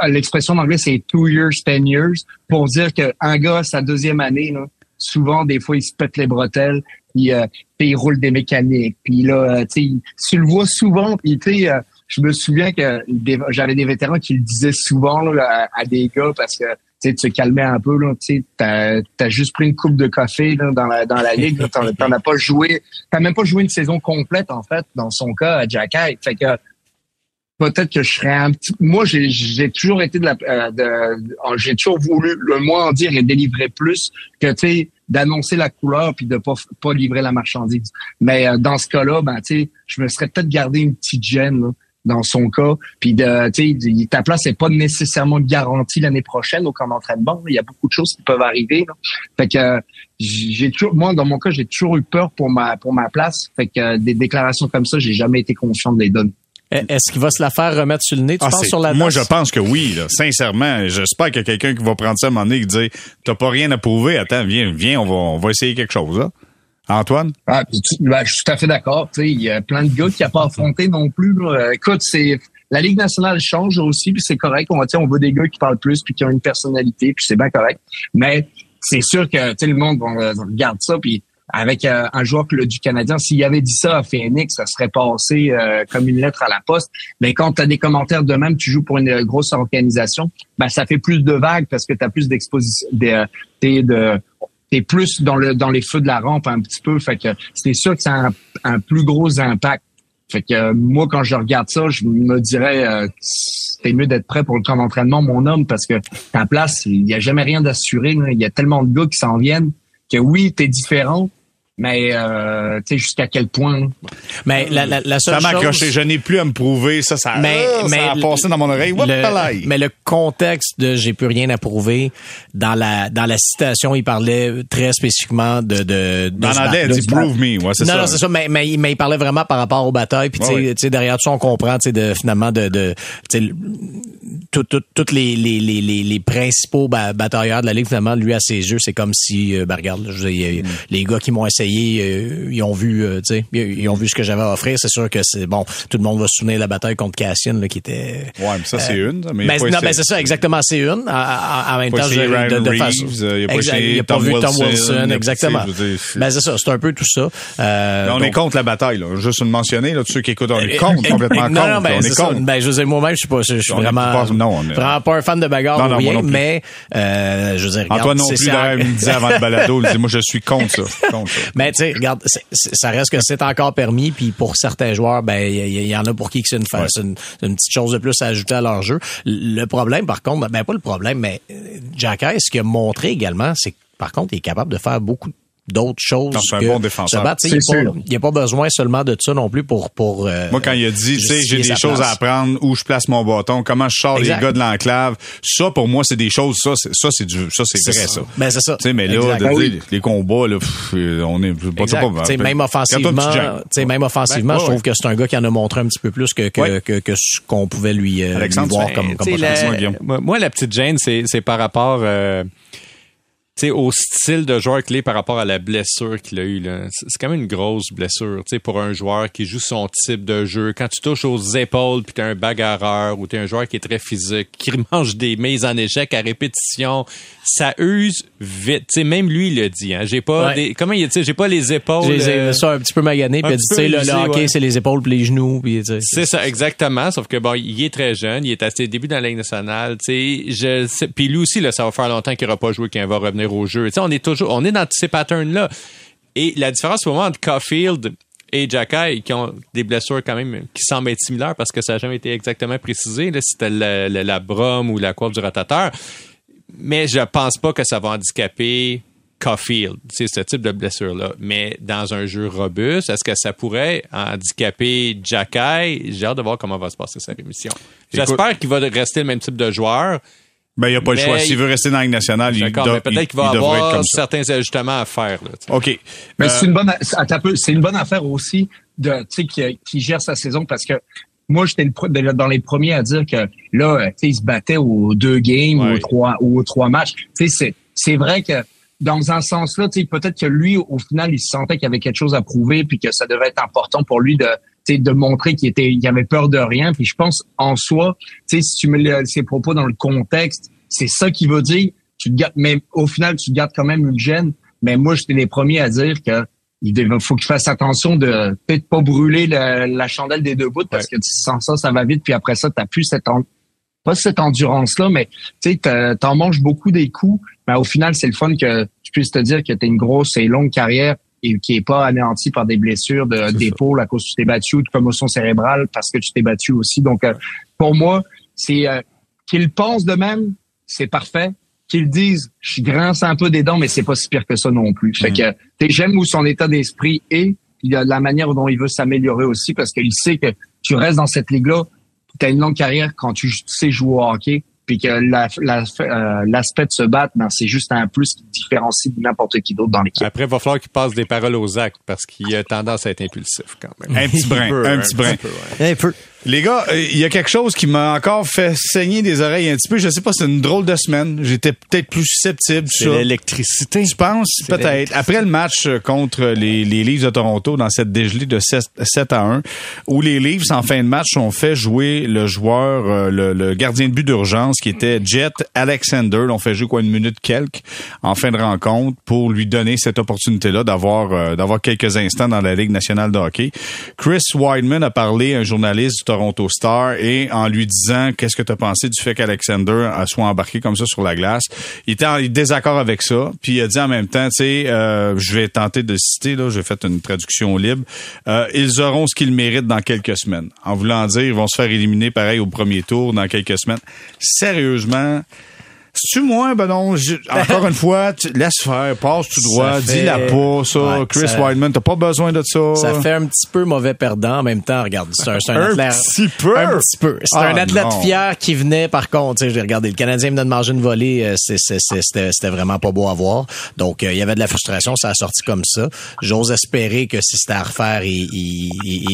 l'expression en anglais c'est two years, ten years pour dire qu'un gars sa deuxième année, là, souvent des fois il se pète les bretelles, puis, euh, puis il roule des mécaniques, puis là, euh, tu le vois souvent, puis tu euh, je me souviens que j'avais des vétérans qui le disaient souvent là, à, à des gars parce que tu tu te calmais un peu, tu t'as, t'as juste pris une coupe de café là, dans la dans la ligue, là, t'en, t'en as pas joué, t'as même pas joué une saison complète en fait dans son cas à Jack Hyde. Fait que peut-être que je serais un petit, moi j'ai, toujours été de la, euh, de- j'ai toujours voulu le moins en dire et délivrer plus que tu sais d'annoncer la couleur puis de pas pas livrer la marchandise. Mais euh, dans ce cas-là, ben tu sais, je me serais peut-être gardé une petite gêne. là dans son cas. Puis de, tu sais, ta place n'est pas nécessairement garantie l'année prochaine au camp d'entraînement. Il y a beaucoup de choses qui peuvent arriver. là. Fait que j'ai toujours, moi dans mon cas, j'ai toujours eu peur pour ma pour ma place. Fait que des déclarations comme ça, j'ai jamais été confiant de les donner. Est-ce qu'il va se la faire remettre sur le nez, tu Ah, penses, sur la moi, je pense que oui, là, sincèrement. J'espère qu'il y a quelqu'un qui va prendre ça à un moment donné et dire T'as pas rien à prouver, attends, viens, viens, on va, on va essayer quelque chose. Là. Antoine? Ah, ben, je suis tout à fait d'accord. Il y a plein de gars qui n'ont pas affronté non plus. Écoute, c'est la Ligue nationale change aussi, puis c'est correct. On, on veut des gars qui parlent plus, puis qui ont une personnalité, puis c'est bien correct. Mais c'est sûr que le monde on, regarde ça, puis avec euh, un joueur que du Canadien, s'il avait dit ça à Phoenix, ça serait passé euh, comme une lettre à la poste. Mais quand tu as des commentaires de même, tu joues pour une euh, grosse organisation, ben ça fait plus de vagues parce que tu as plus d'exposition, euh, t'es de t'es plus dans le dans les feux de la rampe un petit peu. Fait que c'est sûr que ça a un, plus gros impact. Fait que euh, moi, quand je regarde ça, je me dirais euh, c'est mieux d'être prêt pour le camp d'entraînement, mon homme, parce que ta place, il n'y a jamais rien d'assuré. Il y a tellement de gars qui s'en viennent que oui, t'es différent, mais euh, tu sais jusqu'à quel point? Mais la, la, la seule Ça m'a chose- accroché, je n'ai plus à me prouver. Ça, ça, Mais, ah, mais ça a le- passé dans mon oreille. Le- mais le contexte de j'ai plus rien à prouver dans la dans la citation, il parlait très spécifiquement de de, de dit prove me. Ouais, c'est non, ça. non, c'est ça, mais, mais, mais il parlait vraiment par rapport aux batailles. Puis, tu sais, derrière tout ça, on comprend, tu sais, de, finalement, de, de tu sais, tout- les, les, les, les, les principaux ba- batailleurs de la Ligue, finalement, lui, à ses yeux, c'est comme si, euh, ben, regarde, je Mm. les gars qui m'ont essayé, euh, ils ont vu, euh, tu sais, ils ont vu ce que j'avais à offrir. C'est sûr que c'est, bon, tout le monde va se souvenir de la bataille contre Cassian, là, qui était... Ouais, mais ça, c'est une. Mais Ben, non, ben, c'est ça, exactement, c'est une. En, même Pas temps, je, de, de façon- euh, il a pas pas Tom vu Tom Wilson, exactement. dire, Ben, c'est ça, c'est un peu tout ça. Euh, on donc- est contre la bataille, là. Juste une mentionner, là, tous ceux qui écoutent, on est euh, contre, euh, complètement euh, contre. non, non, ben, on est ça. contre. Ben, je veux dire, moi-même, je suis pas, je suis vraiment, pas- non, est- vraiment pas un fan de bagarre Non, ou non, rien, non mais, euh, je veux dire, Antoine non plus, d'ailleurs, il me disait avant le balado, il disait, moi, je suis contre ça. Mais tu sais, regarde, ça reste que c'est encore permis, puis pour certains joueurs, ben il y, y en a pour qui que c'est une, Ouais. c'est une, une petite chose de plus à ajouter à leur jeu. Le problème, par contre, ben pas le problème, mais euh, Jack Hayes, ce qu'il a montré également, c'est que par contre, il est capable de faire beaucoup d'autres choses. Non, c'est un bon défenseur. battre. Il n'y a, pas- il y a pas besoin seulement de ça non plus pour pour. euh, Moi, quand il a dit, tu sais, j'ai des choses place. à apprendre, où je place mon bâton, comment je sors Exact. les gars de l'enclave, ça, pour moi, c'est des choses, ça, c'est, ça, c'est du, ça, c'est C'est vrai, ça. ça. Ben, c'est ça. Tu sais, mais là, de Ben les combats, là, pff, euh, on est, pas, Exact. pas, Tu sais, même offensivement, tu sais, même offensivement, Ben, je ouais, trouve que c'est un gars qui en a montré un petit peu plus que que, Ouais. que, que ce qu'on pouvait lui, euh, lui voir comme, comme la- moi, moi, la petite gêne, c'est, c'est par rapport. euh, au style de joueur qu'il est par rapport à la blessure qu'il a eue. là. C'est quand même une grosse blessure pour un joueur qui joue son type de jeu. Quand tu touches aux épaules, puis tu un bagarreur, ou tu un joueur qui est très physique, qui mange des mises en échec à répétition, ça use vite. Tu sais, même lui, il le dit. Hein, j'ai pas Ouais. des, comment il dit, j'ai pas les épaules. J'ai euh, ça un petit peu magané, puis tu sais, le, le usé, hockey, ouais. c'est les épaules puis les genoux. C'est ça, exactement. Sauf que bon, il est très jeune, il est à ses débuts dans la Ligue nationale. Puis lui aussi, là, ça va faire longtemps qu'il n'aura pas joué, qu'il va revenir au jeu. Tu sais, on est toujours, on est dans ces patterns-là. Et la différence au moment entre Caulfield et Jacky, qui ont des blessures quand même qui semblent être similaires parce que ça n'a jamais été exactement précisé, là, si c'était la, la, la brome ou la courbe du rotateur. Mais je pense pas que ça va handicaper Caulfield, c'est ce type de blessure-là. Mais dans un jeu robuste, est-ce que ça pourrait handicaper Jacky? J'ai hâte de voir comment va se passer sa rémission. J'espère qu'il va rester le même type de joueur. Ben, il n'y a pas le choix. il- S'il veut rester dans la Ligue nationale, il, D'accord, doit- mais peut-être il- qu'il va il avoir comme ça. certains ajustements à faire. Là, tu sais. OK. Mais Euh, c'est une bonne, c'est une bonne affaire aussi de, tu sais, qui, qui gère sa saison parce que moi, j'étais le dans les premiers à dire que là, euh, tu sais, il se battait aux deux games ou Ouais. aux trois, ou aux trois matchs. Tu sais, c'est, c'est vrai que dans un sens-là, tu sais, peut-être que lui, au final, il se sentait qu'il y avait quelque chose à prouver puis que ça devait être important pour lui de, de montrer qu'il était, il avait peur de rien. Puis je pense, en soi, si tu mets ses propos dans le contexte, c'est ça qu'il veut dire. Tu te gardes, mais au final, tu te gardes quand même une gêne. Mais moi, j'étais les premiers à dire que il faut qu'il fasse attention de peut-être pas brûler le- la chandelle des deux bouts parce que sans ça, ça va vite. Puis après ça, t'as plus cette en- pas cette endurance-là, mais tu sais, t'en manges beaucoup des coups. Mais au final, c'est le fun que tu puisses te dire que t'as une grosse et longue carrière et qui est pas anéantie par des blessures de- d'épaule à cause que tu t'es battu ou de commotion cérébrale parce que tu t'es battu aussi. Donc, euh, pour moi, c'est euh, qu'il pense de même, c'est parfait. Qu'ils disent, je grince un peu des dents, mais c'est pas si pire que ça non plus. Fait que t'es j'aime où son état d'esprit est, puis euh, la manière dont il veut s'améliorer aussi, parce qu'il sait que tu restes dans cette ligue-là, tu as une longue carrière quand tu sais jouer au hockey, puis que la- la- euh, l'aspect de se battre, ben, c'est juste un plus qui te différencie de n'importe qui d'autre dans l'équipe. Après, il va falloir qu'il passe des paroles aux actes parce qu'il a tendance à être impulsif quand même. Un petit brin, un un petit brin. peu, ouais. Un peu. Les gars, euh, il y a quelque chose qui m'a encore fait saigner des oreilles un petit peu. Je sais pas, c'est une drôle de semaine. J'étais peut-être plus susceptible. C'est l'électricité. Tu penses? Peut-être. Après le match euh, contre les, les Leafs de Toronto dans cette dégelée de 7, 7 à 1, où les Leafs, en fin de match, ont fait jouer le joueur, euh, le, le gardien de but d'urgence, qui était Jet Alexander. L'ont fait jouer quoi, une minute quelques en fin de rencontre pour lui donner cette opportunité-là d'avoir euh, d'avoir quelques instants dans la Ligue nationale de hockey. Chris Weidman a parlé à un journaliste du Toronto Star et en lui disant qu'est-ce que tu as pensé du fait qu'Alexander euh, soit embarqué comme ça sur la glace? Il était en désaccord avec ça, puis il a dit en même temps, tu sais, euh, je vais tenter de citer là, j'ai fait une traduction libre. Euh, ils auront ce qu'ils méritent dans quelques semaines. En voulant dire, ils vont se faire éliminer pareil au premier tour dans quelques semaines. Sérieusement, c'est-tu moi, ben non, je- encore une fois, tu, laisse faire, passe tout droit, fait- dis-la pas, ça, Ouais, Chris ça- Weidman, t'as pas besoin de ça. Ça fait un petit peu mauvais perdant en même temps. Regarde, c'est un, c'est un Un athlète. petit peu? Un petit peu. C'est Ah, un athlète non. fier qui venait, par contre. tu sais, J'ai regardé, le Canadien venait de manger une volée. euh, c'est- C'était c'était vraiment pas beau à voir. Donc, euh, il y avait de la frustration. Ça a sorti comme ça. J'ose espérer que si c'était à refaire et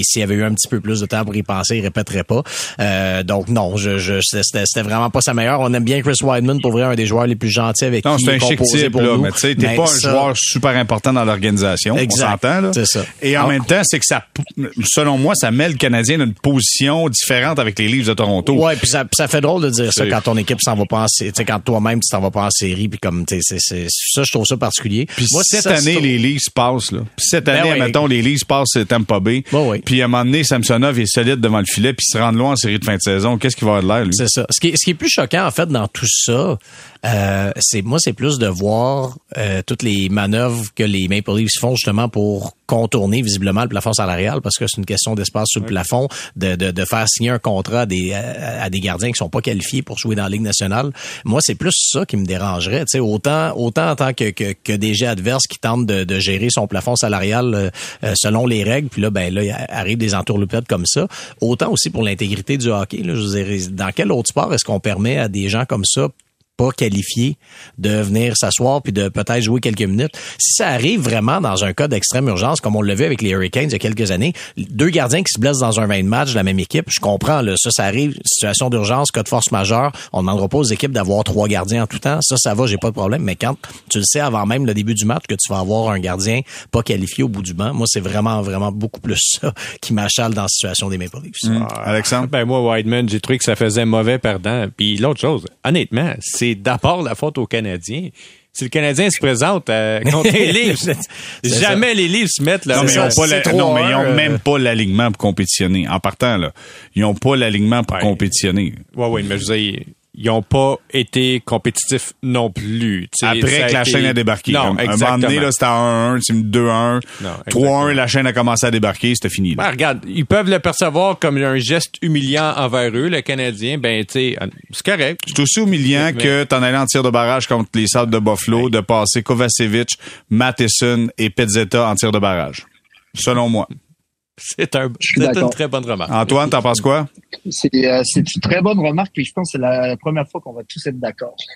s'il y avait eu un petit peu plus de temps pour y penser, il répéterait pas. Euh, donc, non, je, je, c'était c'était vraiment pas sa meilleure. On aime bien Chris Weidman, pour vrai, un des joueurs les plus gentils avec Non, qui c'est il un est composé type, pour là, nous. mais tu sais, t'es pas un ça- joueur super important dans l'organisation. On s'entend, là. C'est ça. Et en même temps, c'est que ça, selon moi, ça met le Canadien dans une position différente avec les Leafs de Toronto. Ouais, puis ça, ça fait drôle de dire ça quand ton équipe s'en va pas en série, tu sais, quand toi-même tu t'en vas pas en série, puis comme, tu sais, ça, je trouve ça particulier. Puis Moi, cette ça, année, les Leafs passent, là. Puis cette Ben année, oui. mettons, les Leafs passent Tampa Bay. Ben oui. Puis à un moment donné, Samsonov est solide devant le filet, puis se rend loin en série de fin de saison. Qu'est-ce qu'il va avoir de l'air, lui? C'est ça. Ce qui, est, ce qui est plus choquant, en fait, dans tout ça, euh, c'est moi, c'est plus de voir euh, toutes les manœuvres que les Maple Leafs font justement pour contourner visiblement le plafond salarial, parce que c'est une question d'espace sur le plafond, de, de, de faire signer un contrat à des, à, à des gardiens qui sont pas qualifiés pour jouer dans la Ligue nationale. Moi, c'est plus ça qui me dérangerait. Tu sais, autant, autant en tant que, que, que DG adverse qui tente de, de gérer son plafond salarial euh, euh, selon les règles, puis là, ben là, il arrive des entourloupettes comme ça. Autant aussi pour l'intégrité du hockey. Là, je veux dire, dans quel autre sport est-ce qu'on permet à des gens comme ça pas qualifié de venir s'asseoir puis de peut-être jouer quelques minutes. Si ça arrive vraiment dans un cas d'extrême urgence, comme on l'a vu avec les Hurricanes il y a quelques années, deux gardiens qui se blessent dans un 20 match de la même équipe, je comprends, là, ça, ça arrive, situation d'urgence, cas de force majeure, on ne demandera pas aux équipes d'avoir trois gardiens en tout temps, ça, ça va, j'ai pas de problème, mais quand tu le sais avant même le début du match que tu vas avoir un gardien pas qualifié au bout du banc, moi, c'est vraiment, vraiment beaucoup plus ça qui m'achale dans la situation des Maple Leafs. Hum. Alexandre? Ben moi, Whiteman, j'ai trouvé que ça faisait mauvais perdant. Puis l'autre chose, honnêtement, c'est d'abord la faute aux Canadiens. Si le Canadien se présente euh, contre les Leafs, jamais les Leafs se mettent là. Non, mais ils ont pas la- c'est non, mais ils 3-1, ont euh, même pas l'alignement pour compétitionner. En partant, là, ils ont pas l'alignement pour Ouais. compétitionner. Ouais, ouais, mais je veux dire, ils ont pas été compétitifs non plus. Tu sais, Après que la été- chaîne a débarqué. Non, Comme, un moment exactement. donné, là, c'était à 1-1, c'est 2-1, Non, 3-1, exactement. la chaîne a commencé à débarquer, c'était fini. là. Ben, regarde, ils peuvent le percevoir comme un geste humiliant envers eux, le Canadien. Ben, tu sais, c'est correct. C'est aussi humiliant Mais- que t'en allais en tir de barrage contre les Sables de Buffalo, de passer Kovacevic, Matheson et Pezzetta en tir de barrage. Selon moi. C'est un, une très bonne remarque. Antoine, t'en penses quoi? C'est euh, c'est une très bonne remarque, puis je pense que c'est la première fois qu'on va tous être d'accord.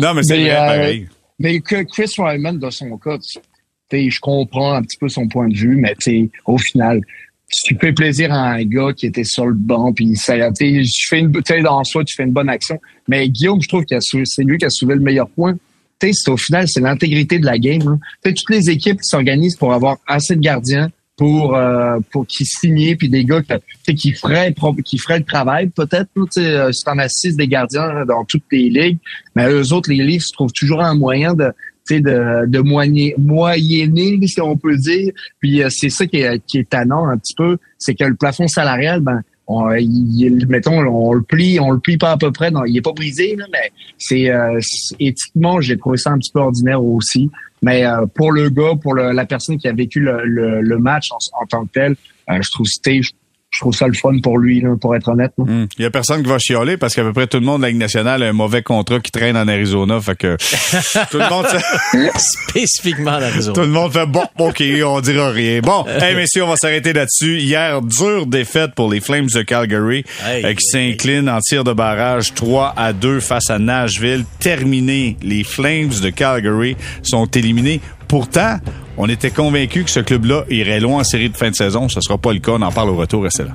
non, mais c'est vrai, euh, pareil. Mais que Chris Ryman, dans son cas, tu sais, je comprends un petit peu son point de vue, mais tu sais, au final, tu fais plaisir à un gars qui était sur le banc, puis ça, tu fais une, en soi, tu fais une bonne action. Mais Guillaume, je trouve que c'est lui qui a soulevé le meilleur point. C'est au final, c'est l'intégrité de la game. hein. Toutes les équipes qui s'organisent pour avoir assez de gardiens pour euh, pour qui signer puis des gars qui, feraient qui feraient le travail peut-être tu euh, si t'en as six des gardiens dans toutes les ligues mais eux autres les Leafs trouvent toujours un moyen de de, de moyenner, moyenner, si on peut dire. Puis euh, c'est ça qui est, qui est tannant un petit peu, c'est que le plafond salarial, ben, on, il, mettons, on le plie, on le plie pas à peu près, non, il est pas brisé, là, mais c'est euh, éthiquement, j'ai trouvé ça un petit peu ordinaire aussi. Mais euh, pour le gars, pour la personne qui a vécu le, le, le match en, en tant que tel, euh, je trouve c'était je, trouve ça le fun pour lui, là, pour être honnête. là. Il y a personne qui va chialer parce qu'à peu près tout le monde de la Ligue nationale a un mauvais contrat qui traîne en Arizona. Fait que tout le monde, Spécifiquement dans les tout le monde fait bon, ok, on dira rien. Bon, hey messieurs, on va s'arrêter là-dessus. Hier, dure défaite pour les Flames de Calgary Hey, euh, qui s'inclinent en tir de barrage 3 à 2 face à Nashville. Terminé. Les Flames de Calgary sont éliminés. Pourtant, on était convaincus que ce club-là irait loin en série de fin de saison. Ce sera pas le cas. On en parle au retour. Restez là.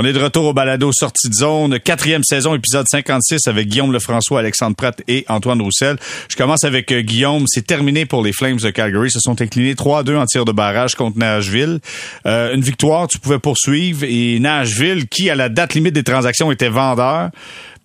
On est de retour au balado Sortie de zone, quatrième saison, épisode 56 avec Guillaume Lefrançois, Alexandre Pratt et Antoine Roussel. Je commence avec euh, Guillaume. C'est terminé pour les Flames de Calgary. Se sont inclinés 3-2 en tir de barrage contre Nashville. Euh, une victoire, tu pouvais poursuivre. Et Nashville, qui à la date limite des transactions était vendeur,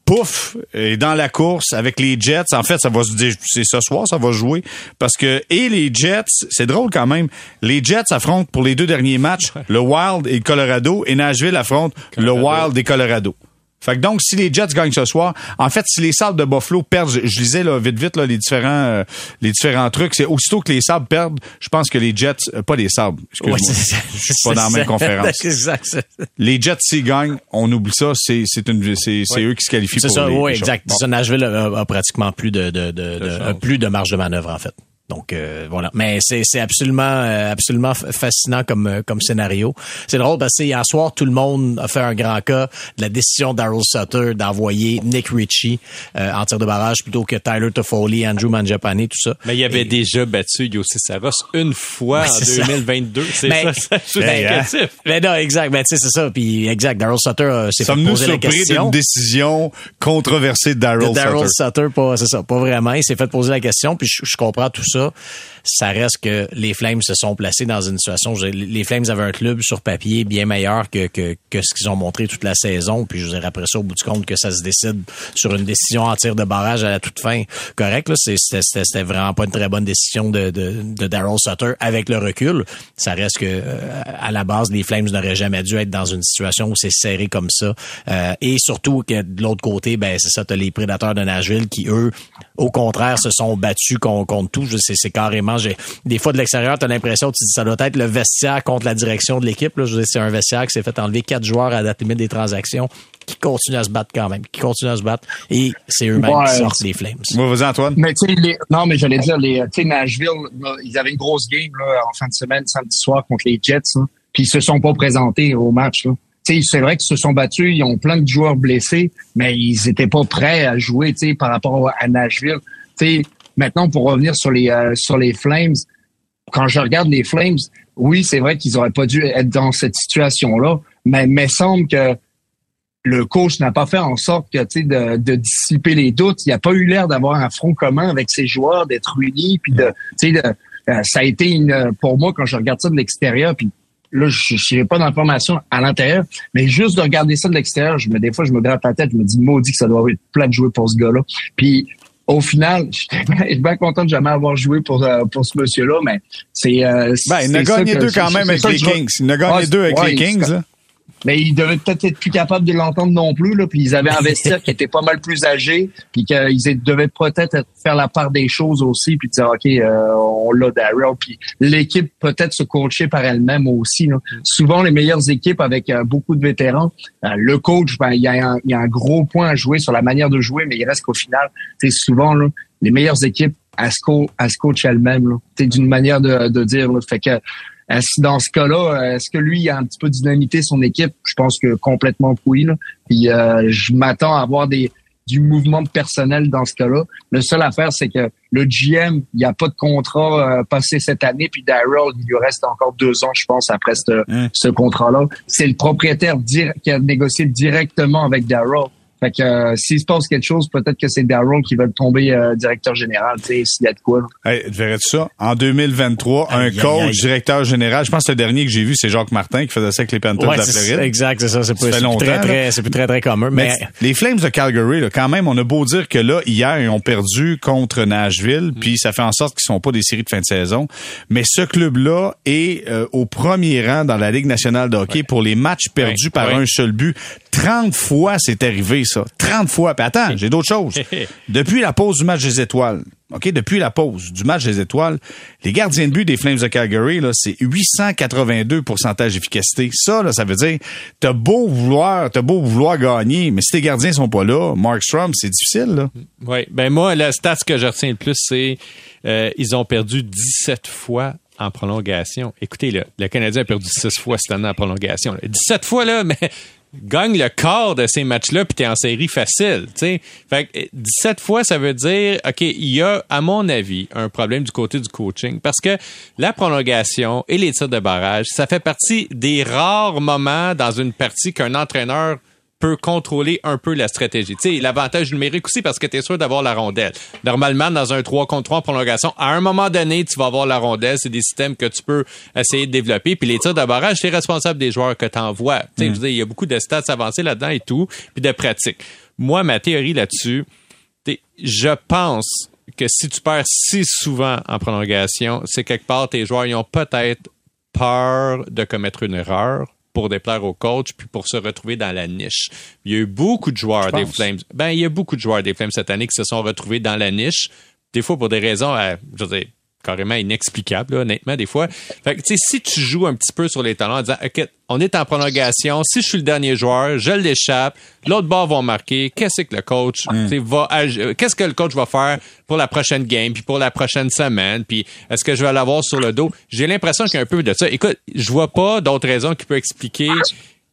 pouf, est dans la course avec les Jets. En fait, ça va se dire, c'est ce soir, ça va jouer. Parce que, et les Jets, c'est drôle quand même, les Jets affrontent pour les deux derniers matchs le Wild et le Colorado, et Nashville affronte le Wild et Colorado. Fait que donc, si les Jets gagnent ce soir, en fait, si les Sabres de Buffalo perdent, je, je lisais là, vite vite là, les différents euh, les différents trucs, c'est aussitôt que les Sabres perdent, je pense que les Jets, euh, pas les Sabres, excuse-moi, Ouais, ça. je suis pas dans la même conférence. c'est- Les Jets s'ils gagnent, on oublie ça, c'est c'est une c'est c'est eux qui se qualifient C'est pour ça, les, oui, les exact. Ça, Nashville a, a pratiquement plus de, de, de, de- plus de marge de manœuvre en fait. Donc euh, voilà, mais c'est c'est absolument euh, absolument fascinant comme euh, comme scénario. C'est drôle parce que hier soir tout le monde a fait un grand cas de la décision d'Arrow Sutter d'envoyer Nick Ritchie euh, en tir de barrage plutôt que Tyler Toffoli, Andrew Mangiapane, tout ça. Mais il avait Et- déjà battu Yossi Saros une fois Ouais, en c'est ça. 2022. C'est ça, c'est Ben, hein? Mais non, exact. Ben, tu sais, c'est ça. Puis, exact. Daryl Sutter euh, s'est fait poser la surpris question. d'une décision controversée de de Daryl Daryl Sutter? Sutter, pas, c'est ça, pas vraiment. Il s'est fait poser la question, puis je, je comprends tout ça. Ça reste que les Flames se sont placés dans une situation. Les Flames avaient un club sur papier bien meilleur que, que, ce qu'ils ont montré toute la saison. Puis je vous après ça, au bout du compte, que ça se décide sur une décision en tir de barrage à la toute fin. Correct, là, c'était vraiment pas une très bonne décision de, de, Daryl Sutter avec le recul. Ça reste que euh, à la base, les Flames n'auraient jamais dû être dans une situation où c'est serré comme ça. Euh, et surtout que de l'autre côté, ben c'est ça, t'as les prédateurs de Nashville qui, eux, au contraire, se sont battus contre, tout. C'est carrément. Des fois de l'extérieur, t'as l'impression que ça doit être le vestiaire contre la direction de l'équipe. C'est un vestiaire qui s'est fait enlever quatre joueurs à la limite des transactions qui continuent à se battre quand même, qui continuent à se battre. Et c'est eux-mêmes qui sortent les Flames. vas Antoine. Mais tu sais, non, mais j'allais dire, les, Nashville, ils avaient une grosse game là, en fin de semaine, samedi soir, contre les Jets. Hein, puis ils se sont pas présentés au match. C'est vrai qu'ils se sont battus, ils ont plein de joueurs blessés, mais ils étaient pas prêts à jouer par rapport à Nashville. sais, maintenant, pour revenir sur les euh, sur les Flames, quand je regarde les Flames, oui, c'est vrai qu'ils auraient pas dû être dans cette situation-là, mais il me semble que le coach n'a pas fait en sorte que de, de dissiper les doutes. Il n'a pas eu l'air d'avoir un front commun avec ses joueurs, d'être unis, puis de, de euh, ça a été une pour moi quand je regarde ça de l'extérieur, puis là, je n'ai pas d'informations à l'intérieur, mais juste de regarder ça de l'extérieur, je me, des fois, je me gratte la tête, je me dis, maudit que ça doit être plat de jouer pour ce gars-là. Puis, au final, je suis bien content de jamais avoir joué pour, euh, pour ce monsieur-là, mais c'est... Euh, ben, il a gagné deux quand même avec les Kings. Il a gagné deux avec les Kings, mais ils devaient peut-être être plus capables de l'entendre non plus. Là, puis ils avaient investi qui était pas mal plus âgé, puis qu'ils devaient peut-être faire la part des choses aussi, puis dire ok, euh, on l'a Daryl, puis l'équipe peut-être se coacher par elle-même aussi. Là. Souvent les meilleures équipes avec euh, beaucoup de vétérans, euh, le coach, ben, il y, a un, gros point à jouer sur la manière de jouer, mais il reste qu'au final, c'est souvent là, les meilleures équipes à se, coach elles-mêmes. C'est d'une manière de, de dire. Là. Fait que dans ce cas-là, est-ce que lui il a un petit peu dynamité son équipe? Je pense que complètement oui. Là. Puis euh, je m'attends à avoir des du mouvement de personnel dans ce cas-là. Le seul affaire, c'est que le GM, il n'y a pas de contrat euh, passé cette année, puis Daryl, il lui reste encore deux ans, je pense, après ce, ce contrat-là. C'est le propriétaire qui a négocié directement avec Daryl. Fait que euh, s'il se passe quelque chose, peut-être que c'est Daryl qui va tomber euh, directeur général, tu sais, s'il y a de quoi. Hey, verrais-tu ça? En 2023, un coach, directeur général, je pense que le dernier que j'ai vu, c'est Jacques Martin qui faisait ça avec les Panthers de la Floride. Exact, c'est ça. C'est plus, très, très, c'est plus très, très commun. Mais, les Flames de Calgary, là, quand même, on a beau dire que là, hier, ils ont perdu contre Nashville, mm. puis ça fait en sorte qu'ils sont pas des séries de fin de saison. Mais ce club-là est euh, au premier rang dans la Ligue nationale de hockey pour les matchs perdus par un seul but. 30 fois c'est arrivé, ça. 30 fois. Puis attends, j'ai d'autres choses. Depuis la pause du match des étoiles, OK, depuis la pause du match des étoiles, les gardiens de but des Flames de Calgary, là, c'est 882 pourcentage d'efficacité. Ça, là, ça veut dire, t'as beau vouloir, t'as beau vouloir gagner, mais si tes gardiens sont pas là, Mark Strom, c'est difficile, là. Oui. Ben, moi, la stat que je retiens le plus, c'est, euh, ils ont perdu 17 fois en prolongation. Écoutez, là, le Canadien a perdu 6 fois cette année en prolongation. 17 fois, là, mais gagne le quart de ces matchs-là, puis t'es en série facile. sais. Fait que 17 fois, ça veut dire, OK, il y a, à mon avis, un problème du côté du coaching. Parce que la prolongation et les tirs de barrage, ça fait partie des rares moments dans une partie qu'un entraîneur peut contrôler un peu la stratégie. Tu sais, l'avantage numérique aussi parce que tu es sûr d'avoir la rondelle. Normalement, dans un 3 contre 3 en prolongation, à un moment donné, tu vas avoir la rondelle. C'est des systèmes que tu peux essayer de développer. Puis les tirs de barrage, tu es responsable des joueurs que tu envoies. Tu sais, mm. il y a beaucoup de stats avancés là-dedans et tout, puis de pratique. Moi, ma théorie là-dessus, je pense que si tu perds si souvent en prolongation, c'est quelque part tes joueurs ils ont peut-être peur de commettre une erreur pour déplaire au coach puis pour se retrouver dans la niche. Il y a eu beaucoup de joueurs des Flames. Ben, il y a beaucoup de joueurs des Flames cette année qui se sont retrouvés dans la niche. Des fois pour des raisons, euh, je veux dire, carrément inexplicable, honnêtement, des fois. Fait que, tu sais, si tu joues un petit peu sur les talents en disant, OK, on est en prolongation, si je suis le dernier joueur, je l'échappe, l'autre bord va marquer, qu'est-ce que le coach mm. va qu'est-ce que le coach va faire pour la prochaine game, puis pour la prochaine semaine, puis est-ce que je vais l'avoir sur le dos? J'ai l'impression qu'il y a un peu de ça. Écoute, je vois pas d'autres raisons qui peuvent expliquer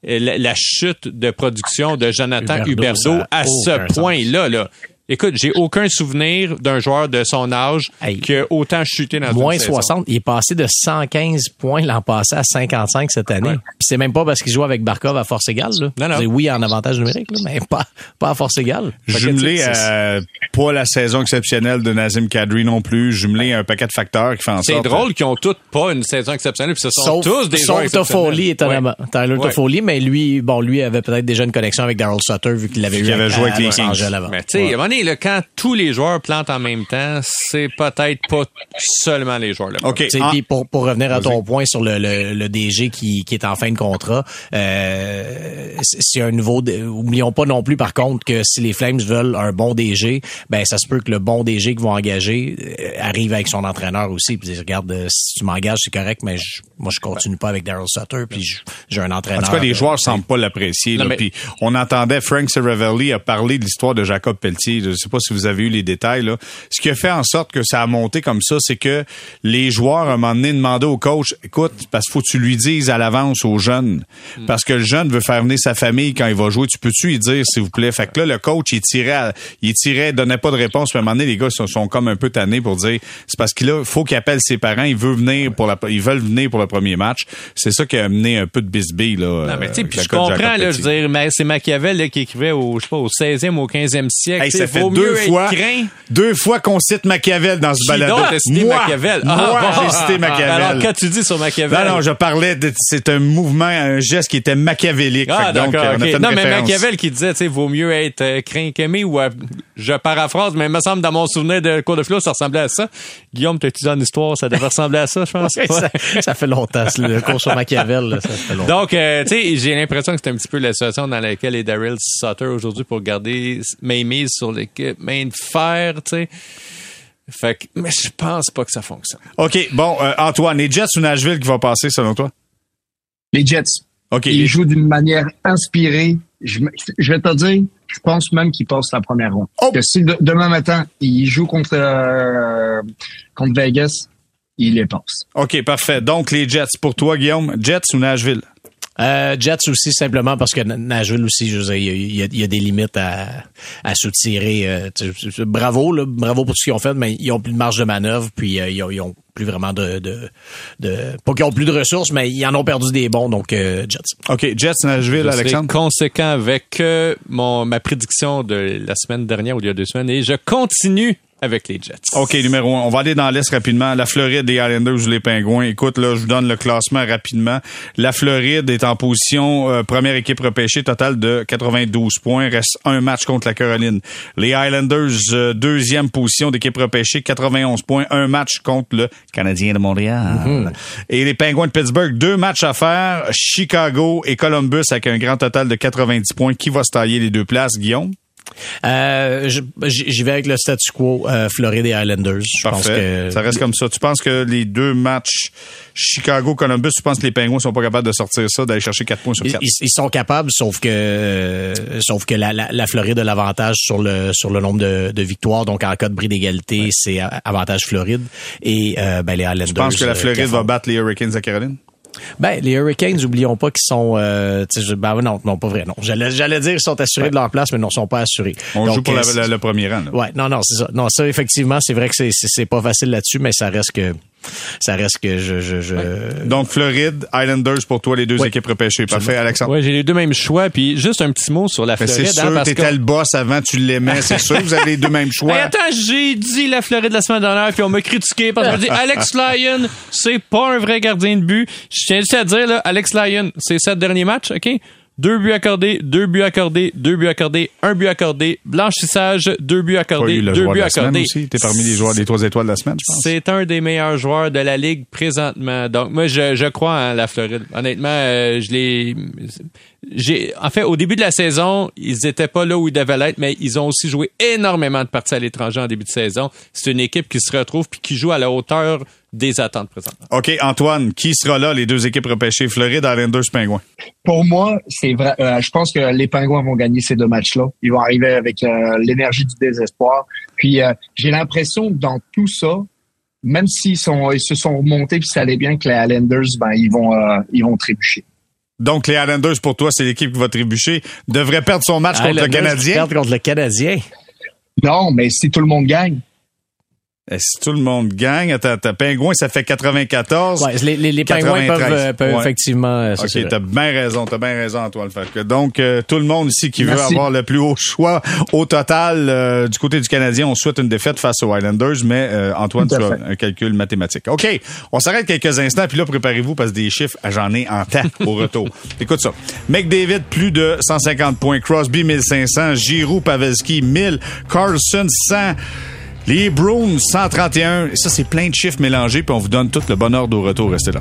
euh, la, chute de production de Jonathan Huberdeau, à ce point-là. Là. Écoute, j'ai aucun souvenir d'un joueur de son âge qui a autant chuté dans Moins 60. Il est passé de 115 points l'an passé à 55 cette année. Puis c'est même pas parce qu'il joue avec Barkov à force égale. Là. Non, non. Oui, en avantage numérique, là, mais pas, pas à force égale. Jumelé à pas la saison exceptionnelle de Nazim Kadri non plus, jumelé à un paquet de facteurs qui font en C'est sorte... drôle qu'ils ont tous pas une saison exceptionnelle, puis ce sont Sauf, tous des joueurs sauf. Toffoli, étonnamment. Ouais. Tyler Ouais. Toffoli, mais lui, bon, lui avait peut-être déjà une connexion avec Daryl Sutter vu qu'il avait eu Qu'il avait à- joué avec à les Kings. Mais tu sais, là, quand tous les joueurs plantent en même temps, c'est peut-être pas seulement les joueurs. Là, OK. Tu sais, Ah, puis pour, pour revenir à ton point sur le, le, le DG qui, qui est en fin de contrat, euh, c'est un nouveau. Oublions pas non plus, par contre, que si les Flames veulent un bon DG, ben ça se peut que le bon DG qu'ils vont engager euh, arrive avec son entraîneur aussi. Puis regarde, euh, si tu m'engages, c'est correct, mais je- moi je continue pas avec Daryl Sutter. Puis j'ai un En entraîneur. tout cas, les euh, joueurs semblent pas l'apprécier. Puis on entendait Frank Seravalli a parlé de l'histoire de Jacob Pelletier. Je sais pas si vous avez eu les détails. Là. Ce qui a fait en sorte que ça a monté comme ça, c'est que les joueurs, à un moment donné, demandaient au coach, écoute, parce qu'il faut que tu lui dises à l'avance aux jeunes. Hmm. Parce que le jeune veut faire venir sa famille quand il va jouer. Tu peux-tu lui dire, s'il vous plaît? Fait que là, le coach, il tirait, à- il tirait, donnait pas de réponse. Puis à un moment donné, les gars sont, sont comme un peu tannés pour dire, c'est parce qu'il a, faut qu'il appelle ses parents. Il veut venir pour la, ils veulent venir pour le premier match. C'est ça qui a amené un peu de bisbille, là. Non, mais tu sais, euh, je comprends, là, je veux dire, mais c'est Machiavel là, qui écrivait au, je sais pas, au 16e, au 15e siècle. Hey, ça fait vaut deux mieux fois, être craint. deux fois qu'on cite Machiavel dans ce balado. Moi, Machiavel? moi, Ah, bon. j'ai cité Machiavel. Alors, quand tu dis sur Machiavel? non, non, je parlais de, c'est un mouvement, un geste qui était machiavélique. Ah, donc, on a fait Non, mais référence. Machiavel qui disait, tu sais, vaut mieux être euh, craint qu'aimé ou, euh, je paraphrase, mais il me semble, dans mon souvenir de cours de philo, ça ressemblait à ça. Guillaume, t'as étudié en histoire, ça devait ressembler à ça, je pense. Ouais, ça, fait longtemps. Le cours sur Machiavel, là, ça fait longtemps. Donc, euh, tu sais, j'ai l'impression que c'est un petit peu la situation dans laquelle est Daryl Sutter aujourd'hui pour garder mes mises sur l'équipe, main de fer, tu sais. Fait que, mais je pense pas que ça fonctionne. OK, bon, euh, Antoine, les Jets ou Nashville qui va passer, selon toi? Les Jets, OK. ils jouent d'une manière inspirée. Je, vais te dire, je pense même qu'ils passent la première ronde. Oh! Que si de- demain matin, ils jouent contre, euh, contre Vegas, ils les passent. OK, parfait. Donc, les Jets, pour toi, Guillaume, Jets ou Nashville? Euh, Jets aussi, simplement parce que Nashville aussi, je veux dire, il y a- il y, a, des limites à, à soutirer. euh, tu sais, bravo, là, bravo pour tout ce qu'ils ont fait, mais ils ont plus de marge de manœuvre, puis euh, ils, ont, ils ont plus vraiment de, de, de... Pas qu'ils ont plus de ressources, mais ils en ont perdu des bons, donc euh, Jets. OK, Jets, Nashville, Je Alexandre? conséquent avec euh, mon, ma prédiction de la semaine dernière ou il y a deux semaines et je continue avec les Jets. OK, numéro un. On va aller dans l'Est rapidement. La Floride, les Islanders ou les Pingouins. Écoute, là, je vous donne le classement rapidement. La Floride est en position euh, première équipe repêchée, total de 92 points. Reste un match contre la Caroline. Les Islanders, euh, deuxième position d'équipe repêchée, 91 points. Un match contre le Canadien de Montréal. Et les Pingouins de Pittsburgh, deux matchs à faire. Chicago et Columbus avec un grand total de 90 points. Qui va se tailler les deux places, Guillaume? Euh, J'y vais avec le statu quo euh, Floride et Islanders. Je pense Parfait. que Ça reste comme ça. Tu penses que les deux matchs Chicago-Columbus, tu penses que les Pingouins sont pas capables de sortir ça, d'aller chercher 4 points sur 4? ils- ils sont capables, sauf que euh, sauf que la, la, la Floride a l'avantage sur le sur le nombre de, de victoires. Donc en cas de bris d'égalité, c'est avantage Floride et euh, ben les Islanders. Tu penses que la euh, Floride qui va battre les Hurricanes à Caroline? Ben les Hurricanes, oublions pas qu'ils sont. Euh, ben non, non pas vrai. Non, j'allais j'allais dire qu'ils sont assurés de leur place, mais non, ils sont pas assurés. On Donc, joue pour la- euh, la- le premier rang. là. Ouais, non, non, c'est ça. Non, ça, effectivement, c'est vrai que c'est- c'est c'est pas facile là-dessus, mais ça reste que ça reste que je je, je Donc, Floride, Islanders pour toi, les deux Oui. équipes repêchées. Parfait, Alexandre. Ouais, j'ai les deux mêmes choix. Puis juste un petit mot sur la Mais Floride. c'est hein, sûr, parce t'étais que- le boss avant, tu l'aimais, c'est sûr, vous avez les deux mêmes choix. Hey, attends, j'ai dit la Floride la semaine dernière, puis on m'a critiqué parce qu'on m'a dit Alex Lyon, c'est pas un vrai gardien de but. Je tiens juste à dire, là, Alex Lyon, c'est sept derniers matchs, OK? Deux buts accordés, deux buts accordés, deux buts accordés, un but accordé, blanchissage, deux buts accordés, deux buts accordés. aussi. T'es parmi les joueurs des trois étoiles de la semaine, je pense. C'est un des meilleurs joueurs de la ligue présentement. Donc moi je, je crois en la Floride. Honnêtement, euh, je l'ai j'ai en fait au début de la saison, ils étaient pas là où ils devaient l'être, mais ils ont aussi joué énormément de parties à l'étranger en début de saison. C'est une équipe qui se retrouve puis qui joue à la hauteur des attentes présentement. OK, Antoine, qui sera là, les deux équipes repêchées? Floride, Islanders, Pingouins. Pour moi, c'est vrai. euh, je pense que les Pingouins vont gagner ces deux matchs-là. Ils vont arriver avec euh, l'énergie du désespoir. Puis euh, j'ai l'impression que dans tout ça, même s'ils sont, ils se sont remontés puis ça allait bien que les Islanders, ben ils vont, euh, ils vont trébucher. Donc, les Islanders, pour toi, c'est l'équipe qui va trébucher. Devrait perdre son match contre le Canadien. contre le Canadien. Non, mais si tout le monde gagne, Si tout le monde gagne, t'as Pingouin, ça fait 94. Ouais, les, les, les Pingouins peuvent, euh, peuvent ouais. effectivement. Euh, ok, t'as bien raison, t'as bien raison, Antoine. Fait que donc, euh, tout le monde ici qui Merci. veut avoir le plus haut choix au total euh, du côté du Canadien, on souhaite une défaite face aux Islanders, mais Antoine, tu as un calcul mathématique. OK, on s'arrête quelques instants, puis là, préparez-vous parce que des chiffres, j'en ai en temps au retour. Écoute ça. McDavid, plus de 150 points. Crosby, 1500. Giroux, Pavelski, 1000. Carlson, 100. Les Bruins, 131. Et ça, c'est plein de chiffres mélangés, puis on vous donne tout le bonheur au retour. Restez là.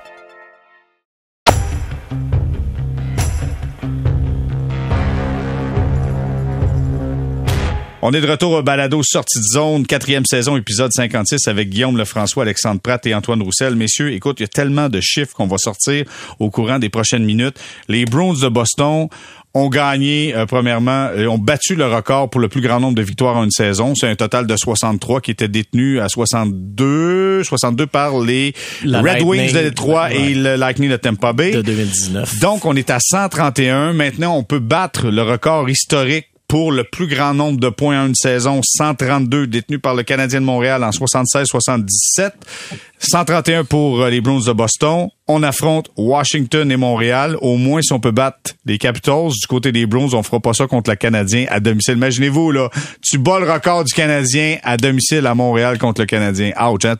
On est de retour au balado Sortie de zone, quatrième saison, épisode 56 avec Guillaume Lefrançois, Alexandre Pratt et Antoine Roussel. Messieurs, écoute, il y a tellement de chiffres qu'on va sortir au courant des prochaines minutes. Les Browns de Boston ont gagné, euh, premièrement, euh, ont battu le record pour le plus grand nombre de victoires en une saison. C'est un total de 63 qui était détenu à 62, 62 par les La Red Wings de Détroit ouais. et le Lightning de Tampa Bay. De 2019. Donc, on est à 131. Maintenant, on peut battre le record historique pour le plus grand nombre de points en une saison, 132 détenus par le Canadien de Montréal en 76-77, 131 pour les Bruins de Boston. On affronte Washington et Montréal. Au moins, si on peut battre les Capitals du côté des Bruins, on fera pas ça contre le Canadien à domicile. Imaginez-vous, là, tu bats le record du Canadien à domicile à Montréal contre le Canadien. Ouch, hein,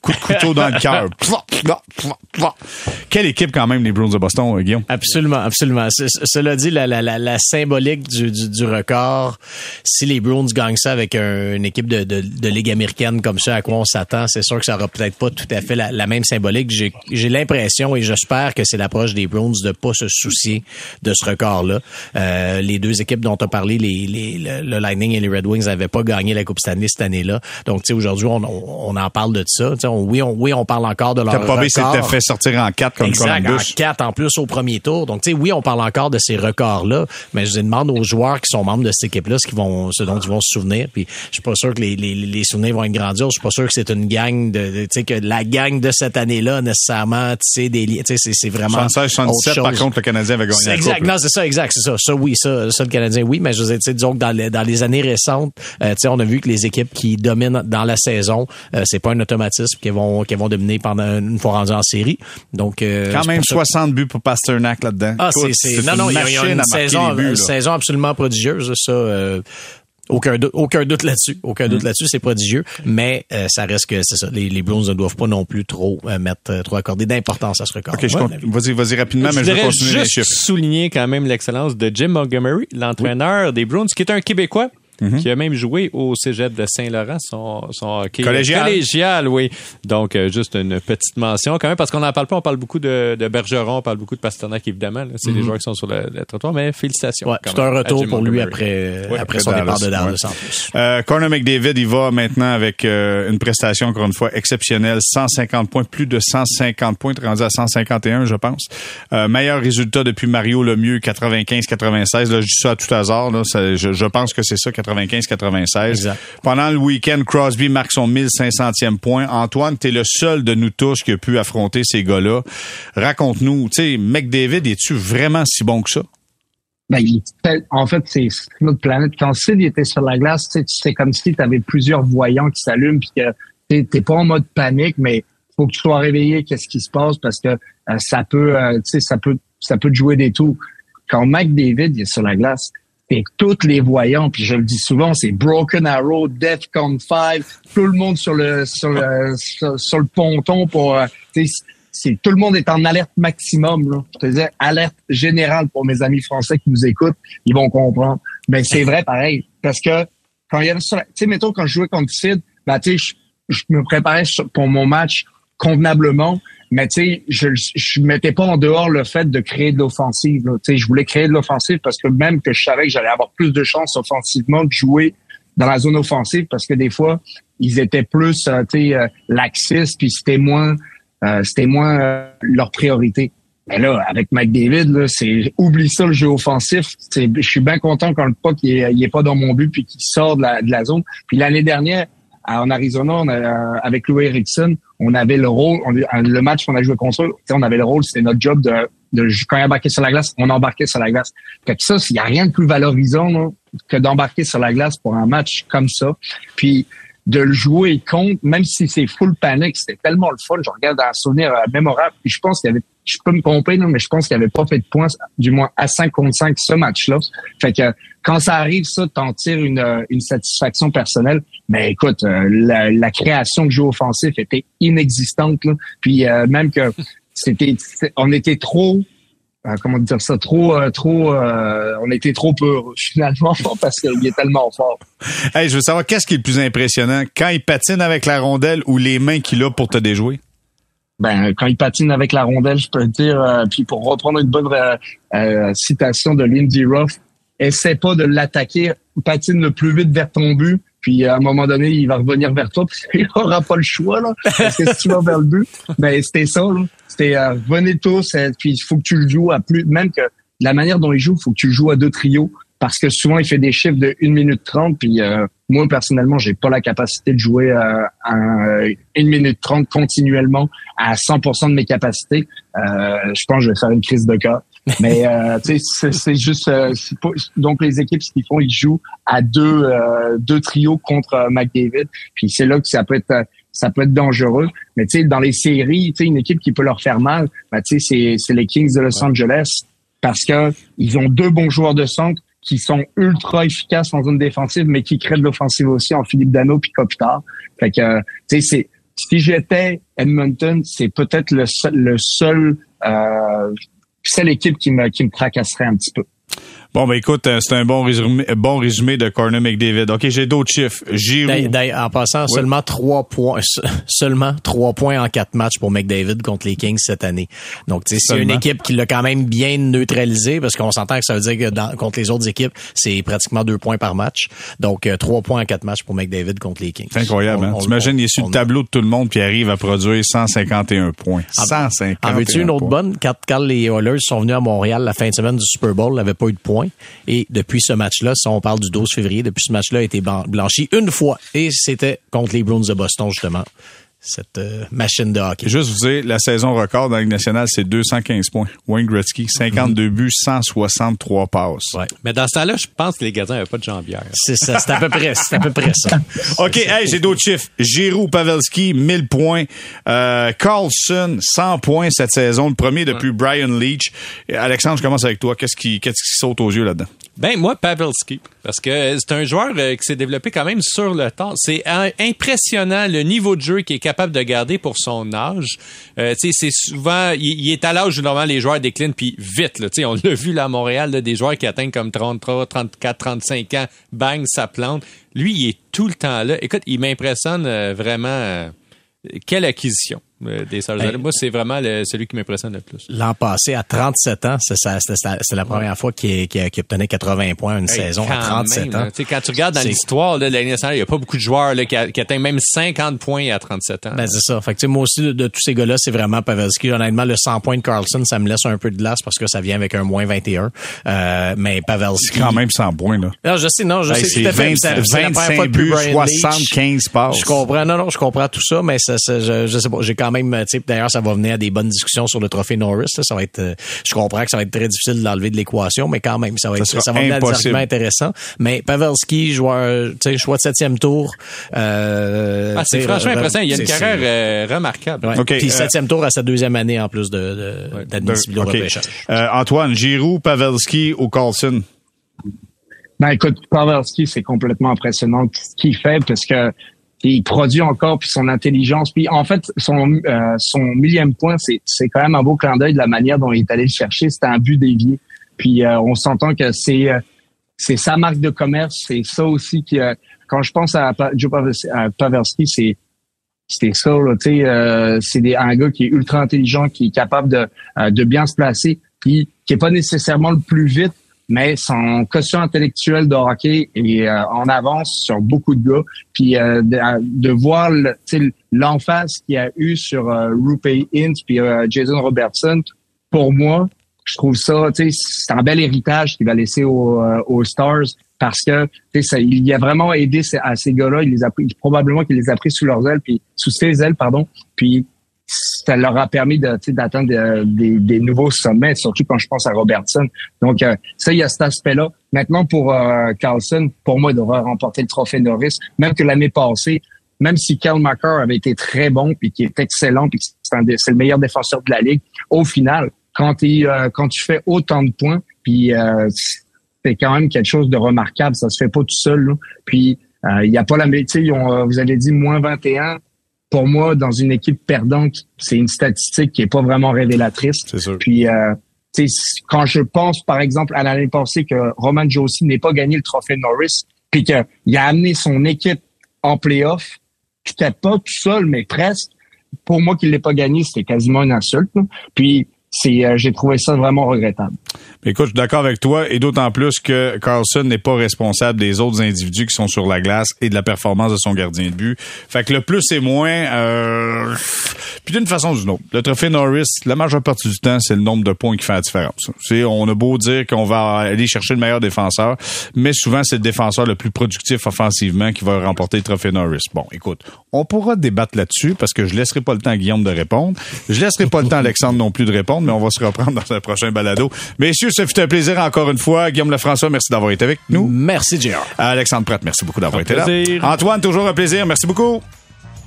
coup de couteau dans le cœur. Quelle équipe quand même les Bruins de Boston, euh, Guillaume? Absolument, absolument. C cela dit, la, la, la, la symbolique du, du, du, record, si les Bruins gagnent ça avec un, une équipe de, de, de, Ligue américaine comme ça, à quoi on s'attend, c'est sûr que ça aura peut-être pas tout à fait la, même symbolique. J'ai l'impression et j'espère que c'est l'approche des Bruins de pas se soucier de ce record-là. Euh, les deux équipes dont tu as parlé, les, les, le, le, Lightning et les Red Wings, n'avaient pas gagné la Coupe Stanley cette année-là. Donc, tu sais, aujourd'hui, on, on, on, en parle de ça. On, oui, on, oui, on parle encore de leur Bay s'était fait sortir en quatre comme exact, Columbus? en quatre en plus au premier tour. Donc, tu sais, oui, on parle encore de ces records-là, mais je demande aux joueurs qui sont membres de cette équipe-là ce, qu'ils vont, ce dont ils vont se souvenir. Puis, je suis pas sûr que les, les, les souvenirs vont être grandioses. Je suis pas sûr que c'est une gang de, de tu sais, que la gang de cette année-là, nécessairement, tu sais, des liens. Tu sais, c'est vraiment. 76, 77, par contre, le Canadien avait gagné Exact. Non, c'est ça, exact, c'est ça. Ça, oui, ça, ça, le Canadien, oui, mais je veux dire, disons que dans les, dans les années récentes, euh, tu sais, on a vu que les équipes qui dominent dans la saison, euh, c'est pas un automatisme qu'elles vont, qu'elles vont dominer pendant une fois rendues en série. Donc, euh, quand même 60 buts pour Pasternak là-dedans. Ah, c'est non non, il y a une saison, buts, une saison absolument prodigieuse ça. Euh, aucun doute, aucun doute là-dessus. Aucun doute mm. là-dessus, c'est prodigieux. Mais euh, ça reste que c'est ça. Les, les Bruins ne doivent pas non plus trop euh, mettre, trop accorder d'importance à ce record. Ok, ouais, vas-y, vas-y rapidement, je mais je vais continuer juste les chiffres. souligner quand même l'excellence de Jim Montgomery, l'entraîneur oui. des Bruins, qui est un Québécois. Mm -hmm. qui a même joué au cégep de Saint-Laurent, son, son hockey collégial. collégial, oui. Donc, euh, juste une petite mention quand même, parce qu'on n'en parle pas, on parle beaucoup de, de Bergeron, on parle beaucoup de Pasternak, évidemment. C'est mm -hmm. les joueurs qui sont sur le, le trottoir, mais félicitations. Ouais, c'est un retour pour lui après, ouais, après son départ de Dallas. Ouais. Euh, Connor McDavid, il va maintenant avec euh, une prestation, encore une fois, exceptionnelle. 150 points, plus de 150 points, rendu à 151, je pense. Euh, meilleur résultat depuis Mario Lemieux, 95-96. Là, je dis ça à tout hasard. Là, ça, je, je pense que c'est ça, 95-96. Pendant le week-end, Crosby marque son 1500e point. Antoine, tu es le seul de nous tous qui a pu affronter ces gars-là. Raconte-nous, tu sais, McDavid, es-tu vraiment si bon que ça? Ben, il, en fait, c'est notre planète. Quand Sid était sur la glace, c'est comme si tu avais plusieurs voyants qui s'allument puis que t'es pas en mode panique, mais faut que tu sois réveillé, qu'est-ce qui se passe parce que euh, ça peut, euh, ça peut, ça peut te jouer des tours. Quand McDavid est sur la glace, et toutes les voyants, puis je le dis souvent, c'est Broken Arrow, Defcon 5, tout le monde sur le sur le sur, le ponton pour euh, c'est tout le monde est en alerte maximum là. Je te disais alerte générale pour mes amis français qui nous écoutent, ils vont comprendre. Mais c'est vrai pareil parce que quand il y a tu sais mettons quand je jouais contre Sid, ben tu sais je me préparais pour mon match convenablement Mais tu sais, je je mettais pas en dehors le fait de créer de l'offensive. Tu sais, je voulais créer de l'offensive parce que même que je savais que j'allais avoir plus de chances offensivement de jouer dans la zone offensive parce que des fois ils étaient plus euh, tu sais euh, laxistes puis c'était moins euh, c'était moins euh, leur priorité. Mais là, avec McDavid, là, c'est oublie ça le jeu offensif. C'est- Je suis bien content quand le puck est, il est pas dans mon but puis qu'il sort de la, de la zone. Puis l'année dernière, en Arizona, on a, avec Louis Erickson, on avait le rôle, euh, le match qu'on a joué contre eux, on avait le rôle, c'était notre job de, de quand il embarquait sur la glace, on embarquait sur la glace. Fait que ça, il y a rien de plus valorisant là, que d'embarquer sur la glace pour un match comme ça. Puis de le jouer contre, même si c'est full panic, c'était tellement le fun. Je regarde un souvenir euh, mémorable. Puis je pense qu'il y avait, je peux me tromper, mais je pense qu'il n'y avait pas fait de points, du moins à 5 contre 5 ce match-là. Fait que quand ça arrive, ça, t'en tires une, euh, une satisfaction personnelle. Mais écoute, euh, la, la création de jeu offensif était inexistante. Là. Puis euh, même que c'était, on était trop euh, comment dire ça, trop, euh, trop, euh, on était trop heureux finalement parce qu'il est tellement fort. Hey, je veux savoir, qu'est-ce qui est le plus impressionnant? Quand il patine avec la rondelle ou les mains qu'il a pour te déjouer? Ben, quand il patine avec la rondelle, je peux te dire, euh, puis pour reprendre une bonne euh, euh, citation de Lindy Ruff, essaie pas de l'attaquer, patine le plus vite vers ton but, puis à un moment donné, il va revenir vers toi, puis il aura pas le choix, là, parce que si tu vas vers le but, ben c'était ça, là. C'était euh, venez tous, euh, puis il faut que tu le joues à plus, même que la manière dont il joue, il faut que tu le joues à deux trios, parce que souvent, il fait des chiffres de 1 minute 30, puis euh, moi, personnellement, j'ai pas la capacité de jouer euh, à 1 minute 30 continuellement à 100% de mes capacités. Euh, je pense que je vais faire une crise de cœur. Mais euh, tu sais, c'est- juste euh, pas- donc les équipes ce qu'ils font, ils jouent à deux euh, deux trios contre euh, McDavid. Puis c'est là que ça peut être euh, ça peut être dangereux. Mais tu sais, dans les séries, tu sais, une équipe qui peut leur faire mal, ben, tu sais, c'est c'est les Kings de Los Angeles parce que ils ont deux bons joueurs de centre qui sont ultra efficaces en zone défensive, mais qui créent de l'offensive aussi en Philippe Dano puis Kopitar. Fait que, tu sais, c'est si j'étais Edmonton, c'est peut-être le seul, le seul euh, seule équipe qui me qui me tracasserait un petit peu. Bon, ben écoute, euh, c'est un bon résumé, bon résumé de Corner McDavid. OK, j'ai d'autres chiffres. Giroud. D'ailleurs, d'ailleurs, en passant, seulement trois points, se- seulement trois points en quatre matchs pour McDavid contre les Kings cette année. Donc, tu sais, c'est une équipe qui l'a quand même bien neutralisé parce qu'on s'entend que ça veut dire que dans- contre les autres équipes, c'est pratiquement deux points par match. Donc, euh, trois points en quatre matchs pour McDavid contre les Kings. C'est incroyable, hein? On- T'imagines, il est sur le tableau de tout le monde puis il arrive à produire 151 points. 151 En veux-tu une autre points. bonne? Quand, quand les Oilers sont venus à Montréal la fin de semaine du Super Bowl, n'avaient pas eu de points. Et depuis ce match-là, si on parle du 12 février, depuis ce match-là a été blanchi une fois. Et c'était contre les Bruins de Boston, justement. Cette euh, machine de hockey. Juste vous dire, la saison record dans la Ligue nationale, c'est 215 points. Wayne Gretzky, 52 buts, 163 passes. Ouais. Mais dans ce temps-là, je pense que les gardiens n'avaient pas de jambière. C'est ça, c'est à peu près, c'est à peu près ça. OK, hey, j'ai d'autres chiffres. Giroud, Pavelski, 1000 points. Euh, Carlson, 100 points cette saison. Le premier depuis Brian Leach. Alexandre, je commence avec toi. Qu'est-ce qui, qu'est-ce qui saute aux yeux là-dedans? Ben moi Pavelski parce que c'est un joueur euh, qui s'est développé quand même sur le temps. C'est euh, impressionnant le niveau de jeu qu'il est capable de garder pour son âge. Euh, c'est souvent il, est à l'âge où normalement les joueurs déclinent puis vite là, on l'a vu là à Montréal là, des joueurs qui atteignent comme 33, 34, 35 ans, bang ça plante. Lui il est tout le temps là. Écoute, il m'impressionne euh, vraiment quelle acquisition des Stars. Ben, Moi c'est vraiment le- celui qui m'impressionne le plus. L'an passé, à 37 ans, c'est c'est c'est la première fois qu'il qu'il- qu'il obtenait 80 points une Hey, saison à quand 37 même, ans. là. Tu sais, Quand tu regardes dans C'est- l'histoire là, de la Ligue nationale, il n'y a pas beaucoup de joueurs là, qui, a- qui atteignent même 50 points à 37 ans. Ben, c'est ça. Fait que, tu sais, moi aussi, de, de tous ces gars-là, c'est vraiment Pavelski. Honnêtement, le 100 points de Carlson, ça me laisse un peu de glace parce que ça vient avec un moins 21. Euh, mais Pavelski. Quand même 100 points, là. Non, je sais, non, je Hey, sais c'est tout à fait. 20 C'est- c'est la première 25 fois depuis buts, Brian Leach. 75 passes. Je comprends, non, non, je comprends tout ça, mais ça, ça- je, je sais pas, j'ai quand même, tu sais, d'ailleurs, ça va venir à des bonnes discussions sur le trophée Norris, là. ça va être, euh, je comprends que ça va être très difficile de l'enlever de l'équation, mais quand même, ça va être, ça, va venir à des arguments intéressants. Mais Pavelski, joueur, tu sais, choix de septième tour, euh, Ah, c'est franchement re- impressionnant. Il y a une carrière euh, remarquable. Ouais. Puis euh, septième tour à sa deuxième année en plus de, d'admissibilité. Euh, Antoine, Giroud, Pavelski ou Carlson? Ben écoute, Pavelski, c'est complètement impressionnant ce qu'il fait parce que il produit encore puis son intelligence puis en fait son euh, son millième point c'est quand même un beau clin d'œil de la manière dont il est allé le chercher c'était un but dévié puis euh, on s'entend que c'est euh, c'est sa marque de commerce c'est ça aussi qui euh, quand je pense à Joe Pavelski, c'est c'était ça. Là, euh, c'est un gars qui est ultra intelligent, qui est capable de, euh, de bien se placer, puis qui est pas nécessairement le plus vite, mais son quotient intellectuel de hockey est euh, en avance sur beaucoup de gars. Puis euh, de, de, voir l'emphase qu'il a eu sur euh, Rupert Hint puis Jason Robertson, pour moi, je trouve ça, c'est un bel héritage qu'il va laisser aux, aux Stars parce que ça, il a vraiment aidé à ces gars-là. Il les a pris, probablement qu'il les a pris sous leurs ailes, puis sous ses ailes, pardon. Puis ça leur a permis d'atteindre de, des, des, nouveaux sommets, surtout quand je pense à Robertson. Donc euh, ça, il y a cet aspect-là. Maintenant, pour euh, Carlson, pour moi, il devrait remporter le trophée Norris, même que l'année passée, même si Cal McCarr avait été très bon, puis qui est excellent, puis c'est le meilleur défenseur de la ligue, au final, quand, il, euh, quand tu fais autant de points, puis euh, c'est quand même quelque chose de remarquable. Ça se fait pas tout seul. Puis euh, il y a pas la métier. vous avez dit moins 21. Pour moi, dans une équipe perdante, c'est une statistique qui est pas vraiment révélatrice. Sûr. Puis euh, quand je pense, par exemple, à l'année passée que Roman Josie n'ait pas gagné le trophée Norris, puis qu'il a amené son équipe en playoff, peut pas tout seul, mais presque. Pour moi, qu'il l'ait pas gagné, c'était quasiment une insulte. Puis c'est, euh, j'ai trouvé ça vraiment regrettable. Écoute, je suis d'accord avec toi, et d'autant plus que Carlson n'est pas responsable des autres individus qui sont sur la glace et de la performance de son gardien de but. Fait que le plus et moins, euh... puis d'une façon ou d'une autre, le trophée Norris, la majeure partie du temps, c'est le nombre de points qui fait la différence. On a beau dire qu'on va aller chercher le meilleur défenseur, mais souvent c'est le défenseur le plus productif offensivement qui va remporter le trophée Norris. Bon, écoute, on pourra débattre là-dessus parce que je laisserai pas le temps à Guillaume de répondre. Je laisserai pas le temps à Alexandre non plus de répondre, mais on va se reprendre dans un prochain balado. Messieurs, ce fut un plaisir encore une fois. Guillaume Lefrançois, merci d'avoir été avec nous. Merci, Gérard. Alexandre Pratt, merci beaucoup d'avoir été là. Antoine, toujours un plaisir. Merci beaucoup.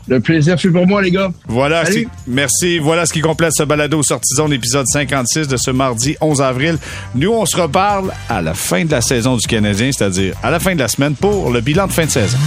Le plaisir fut pour moi, les gars. Voilà, merci. Voilà ce qui complète ce balado sortison l'épisode 56 de ce mardi 11 avril. Nous, on se reparle à la fin de la saison du Canadien, c'est-à-dire à la fin de la semaine pour le bilan de fin de saison.